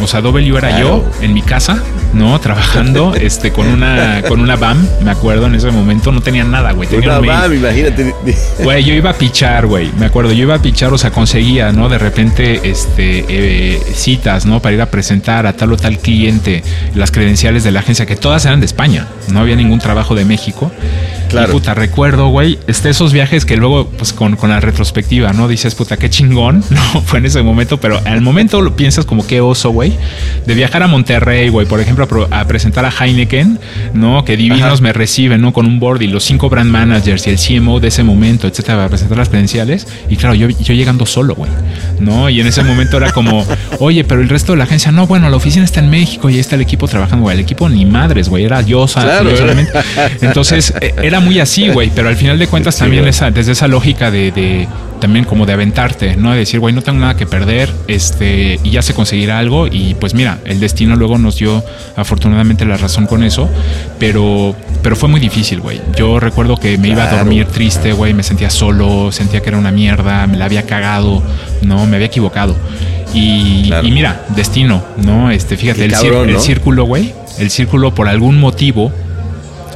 O sea, W era yo en mi casa, ¿no? Trabajando este, con, una, con una BAM, me acuerdo en ese momento. No tenía nada, güey. Tenía una BAM, imagínate. Güey, yo iba a pichar, güey. Me acuerdo, yo iba a pichar, o sea, conseguía, ¿no? De repente, este, eh, citas, ¿no? Para ir a presentar a tal o tal cliente las credenciales de la agencia, que todas eran de España. No había ningún trabajo de México. Claro. Y puta, recuerdo, güey, este, esos viajes que luego, pues con, con la retrospectiva, ¿no? Dices, puta, qué chingón, ¿no? Fue en ese momento, pero al momento lo piensas como qué oso, güey, de viajar a Monterrey, güey, por ejemplo, a, presentar a Heineken, ¿no? Que divinos me reciben, ¿no? Con un board y los cinco brand managers y el CMO de ese momento, etcétera, para presentar las credenciales. Y claro, yo, yo llegando solo, güey, ¿no? Y en ese momento era como, oye, pero el resto de la agencia, no, bueno, la oficina está en México y ahí está el equipo trabajando, güey. El equipo ni madres, güey, era yo. Solamente. Entonces, e, era muy así, güey, pero al final de cuentas también esa, desde esa lógica de, también como de aventarte, ¿no? De decir, güey, no tengo nada que perder, este, y ya se conseguirá algo, y pues mira, el destino luego nos dio afortunadamente la razón con eso, pero, pero fue muy difícil, güey. Yo recuerdo que me iba a dormir triste, güey, me sentía solo, sentía que era una mierda, me la había cagado, ¿no? Me había equivocado. Y, mira, destino, ¿no? Este, fíjate, el, el círculo, güey, el círculo por algún motivo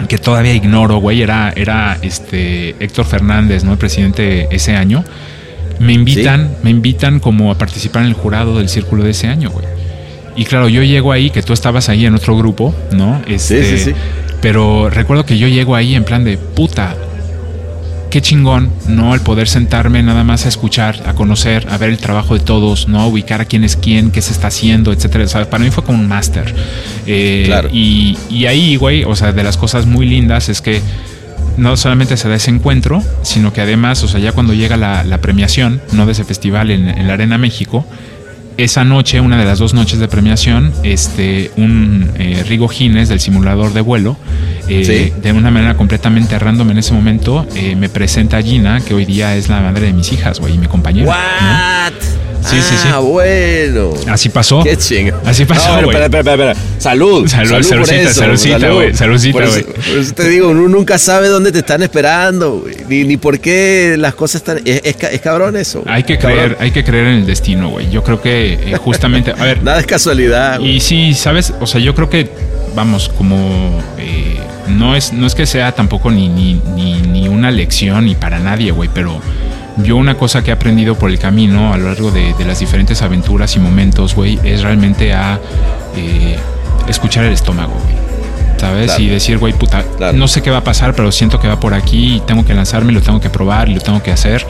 que todavía ignoro, güey, era, era este Héctor Fernández, ¿no? El presidente ese año. Me invitan, me invitan como a participar en el jurado del círculo de ese año, güey. Y claro, yo llego ahí, que tú estabas ahí en otro grupo, ¿no? Este, sí, sí, sí. Pero recuerdo que yo llego ahí en plan de puta, qué chingón, ¿no? El poder sentarme nada más a escuchar, a conocer, a ver el trabajo de todos, ¿no? ubicar a quién es quién, qué se está haciendo, etcétera. para mí fue como un máster. Eh, claro. y, y ahí, güey, o sea, de las cosas muy lindas es que no solamente se da ese encuentro, sino que además, o sea, ya cuando llega la, premiación, ¿no? De ese festival en, en la Arena México, esa noche, una de las dos noches de premiación, este, un eh, Rigo Gines del simulador de vuelo, eh, de una manera completamente random en ese momento, eh, me presenta a Gina, que hoy día es la madre de mis hijas, güey, y mi compañera. ¿What? Sí, sí, sí. Ah, bueno. Así pasó. Qué chingo. Así pasó, güey. espera, espera, espera, Salud. Salud, salud por eso. Saludcita, güey. Saludcita, güey. Por, eso te digo, uno nunca sabe dónde te están esperando, güey. Ni, ni por qué las cosas están... Es, es, cabrón eso. Hay que creer, hay que creer en el destino, güey. Yo creo que eh, justamente... A ver. Nada es casualidad. Y sí, ¿sabes? O sea, yo creo que, vamos, como... Eh, no, es, no es que sea tampoco ni, ni, ni, ni una lección ni para nadie, güey, pero yo una cosa que he aprendido por el camino a lo largo de, las diferentes aventuras y momentos, güey, es realmente a eh, escuchar el estómago, güey. ¿Sabes? Y decir, güey, puta, no sé qué va a pasar, pero siento que va por aquí y tengo que lanzarme, lo tengo que probar y lo tengo que hacer.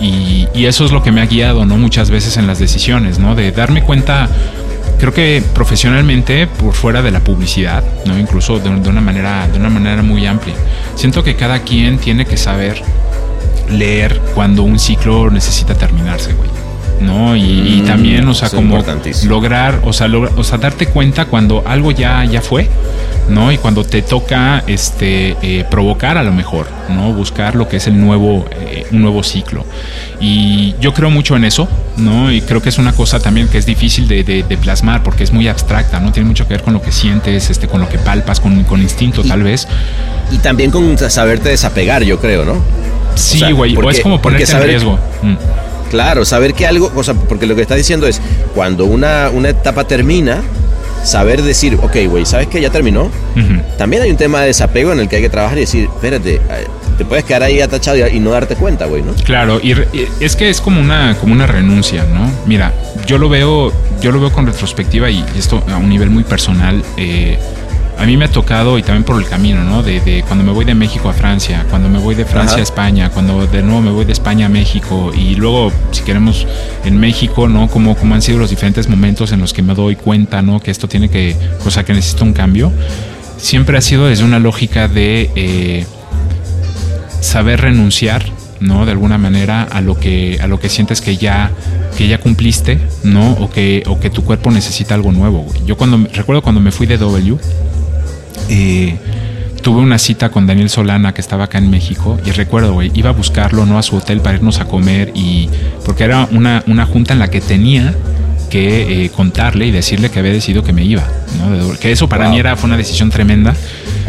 Y, eso es lo que me ha guiado, ¿no? Muchas veces en las decisiones, ¿no? De darme cuenta creo que profesionalmente por fuera de la publicidad, ¿no? incluso de, una manera de una manera muy amplia. Siento que cada quien tiene que saber leer cuando un ciclo necesita terminarse, güey. ¿no? Y, y Mm, también, o sea, es como lograr, o sea, logra- o sea, darte cuenta cuando algo ya, ya fue, ¿no? Y cuando te toca este, eh, provocar a lo mejor, ¿no? Buscar lo que es el nuevo, eh, un nuevo ciclo. Y yo creo mucho en eso, ¿no? Y creo que es una cosa también que es difícil de, de- de plasmar porque es muy abstracta, ¿no? Tiene mucho que ver con lo que sientes, este, con lo que palpas, con, con instinto tal vez. Y también con saberte desapegar, yo creo, ¿no? Sí, güey, o, es como ponerte en saber- riesgo. Mm. Claro, saber que algo, o sea, porque lo que está diciendo es, cuando una, una etapa termina, saber decir, ok, güey, ¿sabes que ya terminó? También hay un tema de desapego en el que hay que trabajar y decir, espérate, eh, te puedes quedar ahí atachado y, y no darte cuenta, güey, ¿no? Claro, y re- y es que es como una, como una renuncia, ¿no? Mira, yo lo veo, yo lo veo con retrospectiva y esto a un nivel muy personal. eh, a mí me ha tocado y también por el camino, ¿no? De, de cuando me voy de México a Francia, cuando me voy de Francia Ajá. a España, cuando de nuevo me voy de España a México y luego, si queremos, en México, ¿no? Como, como han sido los diferentes momentos en los que me doy cuenta, ¿no? Que esto tiene que, o sea, que necesito un cambio. Siempre ha sido desde una lógica de eh, saber renunciar, ¿no? De alguna manera a lo que a lo que sientes que ya que ya cumpliste, ¿no? O que o que tu cuerpo necesita algo nuevo. Yo cuando recuerdo cuando me fui de W eh, tuve una cita con Daniel Solana que estaba acá en México y recuerdo, güey, iba a buscarlo, ¿no? A su hotel para irnos a comer y porque era una, una junta en la que tenía que eh, contarle y decirle que había decidido que me iba, ¿no? Que eso para Wow. mí era, fue una decisión tremenda.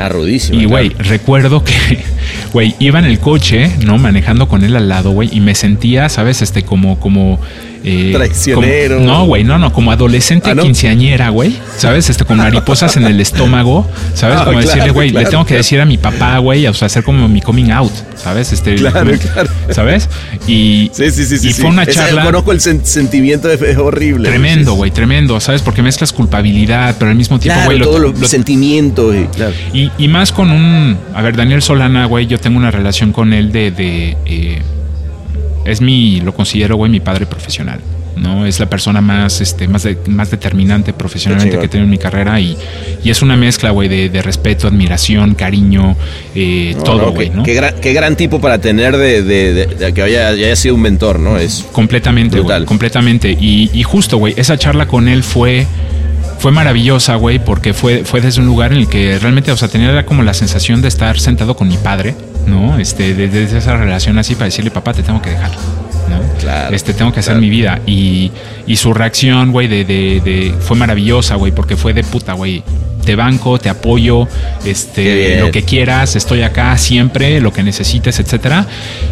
Ah, rudísimo. Y, güey, claro. recuerdo que, güey, iba en el coche, ¿no? Manejando con él al lado, güey, y me sentía, ¿sabes? Este, como, como... eh, Traicionero. como- no, güey, no, no, como adolescente Ah, ¿no? quinceañera, güey, ¿sabes? Este, con mariposas en el estómago, ¿sabes? Ah, como claro, decirle, güey, le claro, tengo que claro. decir a mi papá, güey, o sea, hacer como mi coming out, ¿sabes? Este, Claro, como- claro. ¿sabes? Y, Sí, sí, sí, sí. y sí. fue una charla... conozco el sen- sentimiento, es, es horrible. Tremendo, güey, tremendo, ¿sabes? Porque mezclas culpabilidad, pero al mismo tiempo, Claro, güey, lo- todos los lo- sentimientos. y- claro. y, y más con un. A ver, Daniel Solana, güey, yo tengo una relación con él de. de, eh, es mi. Lo considero, güey, mi padre profesional. ¿no? Es la persona más, este, más, de- más determinante profesionalmente que he tenido en mi carrera y, y es una mezcla, güey, de, de respeto, admiración, cariño, eh, No, todo, no, güey, qué, ¿no? qué gran, qué gran tipo para tener de, de- que haya, haya sido un mentor, ¿no? Es Completamente, güey. Completamente. Y, y justo, güey, esa charla con él fue. Fue maravillosa, güey, porque fue, fue desde un lugar en el que realmente, o sea, tenía como la sensación de estar sentado con mi padre, ¿no? Este, de- desde esa relación así para decirle, papá, te tengo que dejar, ¿no? Claro, Este, tengo que hacer claro. mi vida. Y, y su reacción, güey, de, de, de- fue maravillosa, güey, porque fue de puta, güey. Te banco, te apoyo, este, lo que quieras, estoy acá siempre, lo que necesites, etcétera.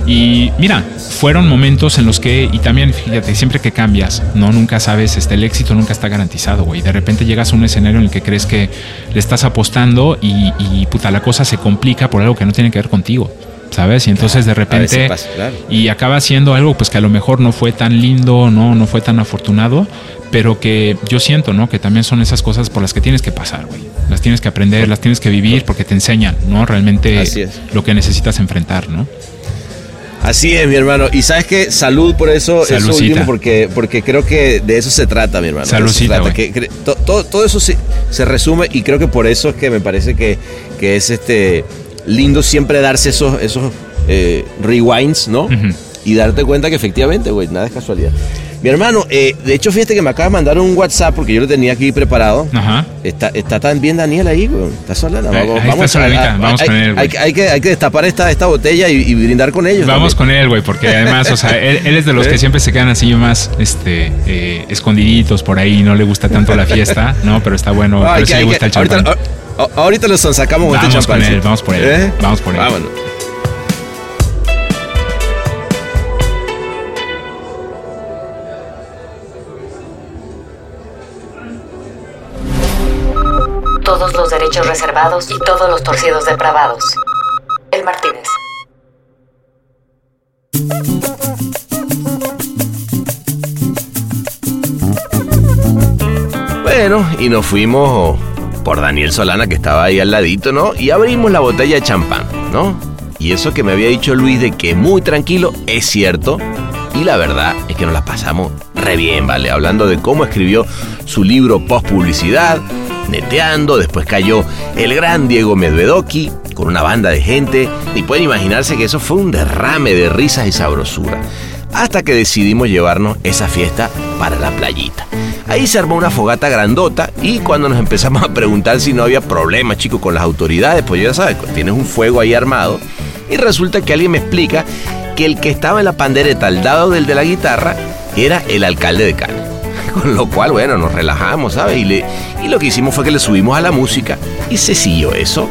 Y mira, fueron momentos en los que, y también fíjate, siempre que cambias, no nunca sabes, este, el éxito nunca está garantizado, güey. De repente llegas a un escenario en el que crees que le estás apostando y, y puta, la cosa se complica por algo que no tiene que ver contigo. ¿Sabes? Y entonces de repente pasa, claro. y acaba siendo algo pues que a lo mejor no fue tan lindo, no, no fue tan afortunado, pero que yo siento, ¿no? Que también son esas cosas por las que tienes que pasar, güey. Las tienes que aprender, las tienes que vivir porque te enseñan, ¿no? Realmente Así es. lo que necesitas enfrentar, ¿no? Así es, mi hermano. Y sabes qué, salud por eso, Saludcita. último, porque, porque creo que de eso se trata, mi hermano. Saludcita, trata, que- que to- todo, todo eso se, se resume y creo que por eso es que me parece que, que es este lindo siempre darse esos, esos eh, rewinds, ¿no? Ujú. Y darte cuenta que efectivamente, güey, nada es casualidad. Mi hermano, eh, de hecho, fíjate que me acaba de mandar un WhatsApp porque yo lo tenía aquí preparado. Ajá. Está, está también Daniel ahí, güey. Está sola. Ahí- ahí está a- a- vamos hay, con él, güey. hay, hay que, hay que destapar esta, esta botella y, y brindar con ellos. Vamos también. con él, güey, porque además, o sea, él, él es de los que siempre se quedan así más este, eh, escondiditos por ahí, no le gusta tanto la fiesta, ¿no? Pero está bueno, No, pero hay sí que- le gusta que- ahorita, champán. ahorita los sacamos con este Vamos con champán. él, vamos por él, ¿Eh? vamos por él. Vámonos. Todos los derechos reservados y todos los torcidos depravados. El Martínez. Bueno, y nos fuimos por Daniel Solana, que estaba ahí al ladito, ¿no? Y abrimos la botella de champán, ¿no? Y eso que me había dicho Luis de que muy tranquilo, es cierto. Y la verdad es que nos la pasamos re bien, ¿vale? Hablando de cómo escribió su libro Post Publicidad, neteando, después cayó el gran Diego Medvedoki con una banda de gente. Y pueden imaginarse que eso fue un derrame de risas y sabrosura. hasta que decidimos llevarnos esa fiesta para la playita. Ahí se armó una fogata grandota y cuando nos empezamos a preguntar si no había problema, chicos, con las autoridades, pues ya sabes, tienes un fuego ahí armado y resulta que alguien me explica que el que estaba en la pandereta al lado del de la guitarra era el alcalde de Cana. Con lo cual, bueno, nos relajamos, ¿sabes? Y, y lo que hicimos fue que le subimos a la música y se siguió eso,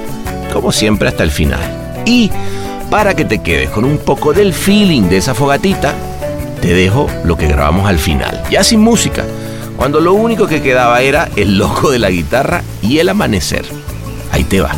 como siempre, hasta el final. Y para que te quedes con un poco del feeling de esa fogatita, te dejo lo que grabamos al final, ya sin música, cuando lo único que quedaba era el loco de la guitarra y el amanecer. Ahí te va.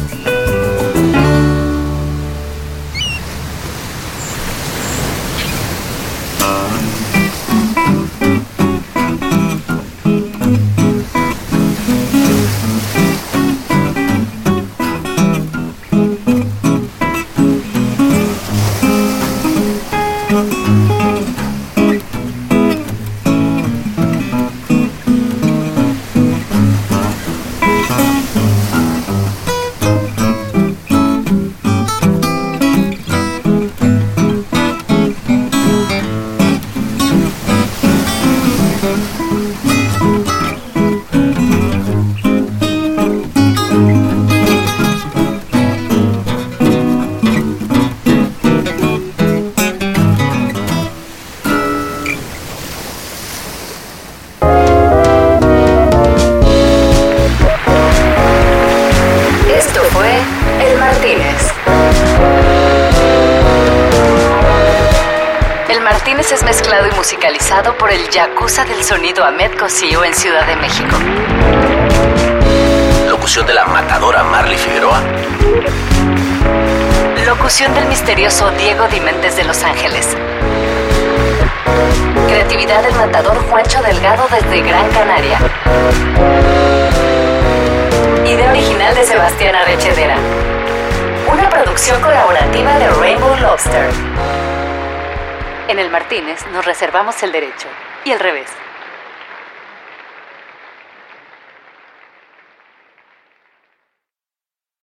Yakuza del sonido Ahmed Cosío en Ciudad de México. Locución de la matadora Marley Figueroa. Locución del misterioso Diego Dimentes de Los Ángeles. Creatividad del matador Juancho Delgado desde Gran Canaria. Idea original de Sebastián Arrechedera. Una producción colaborativa de Rainbow Lobster. En el Martínez nos reservamos el derecho y el revés.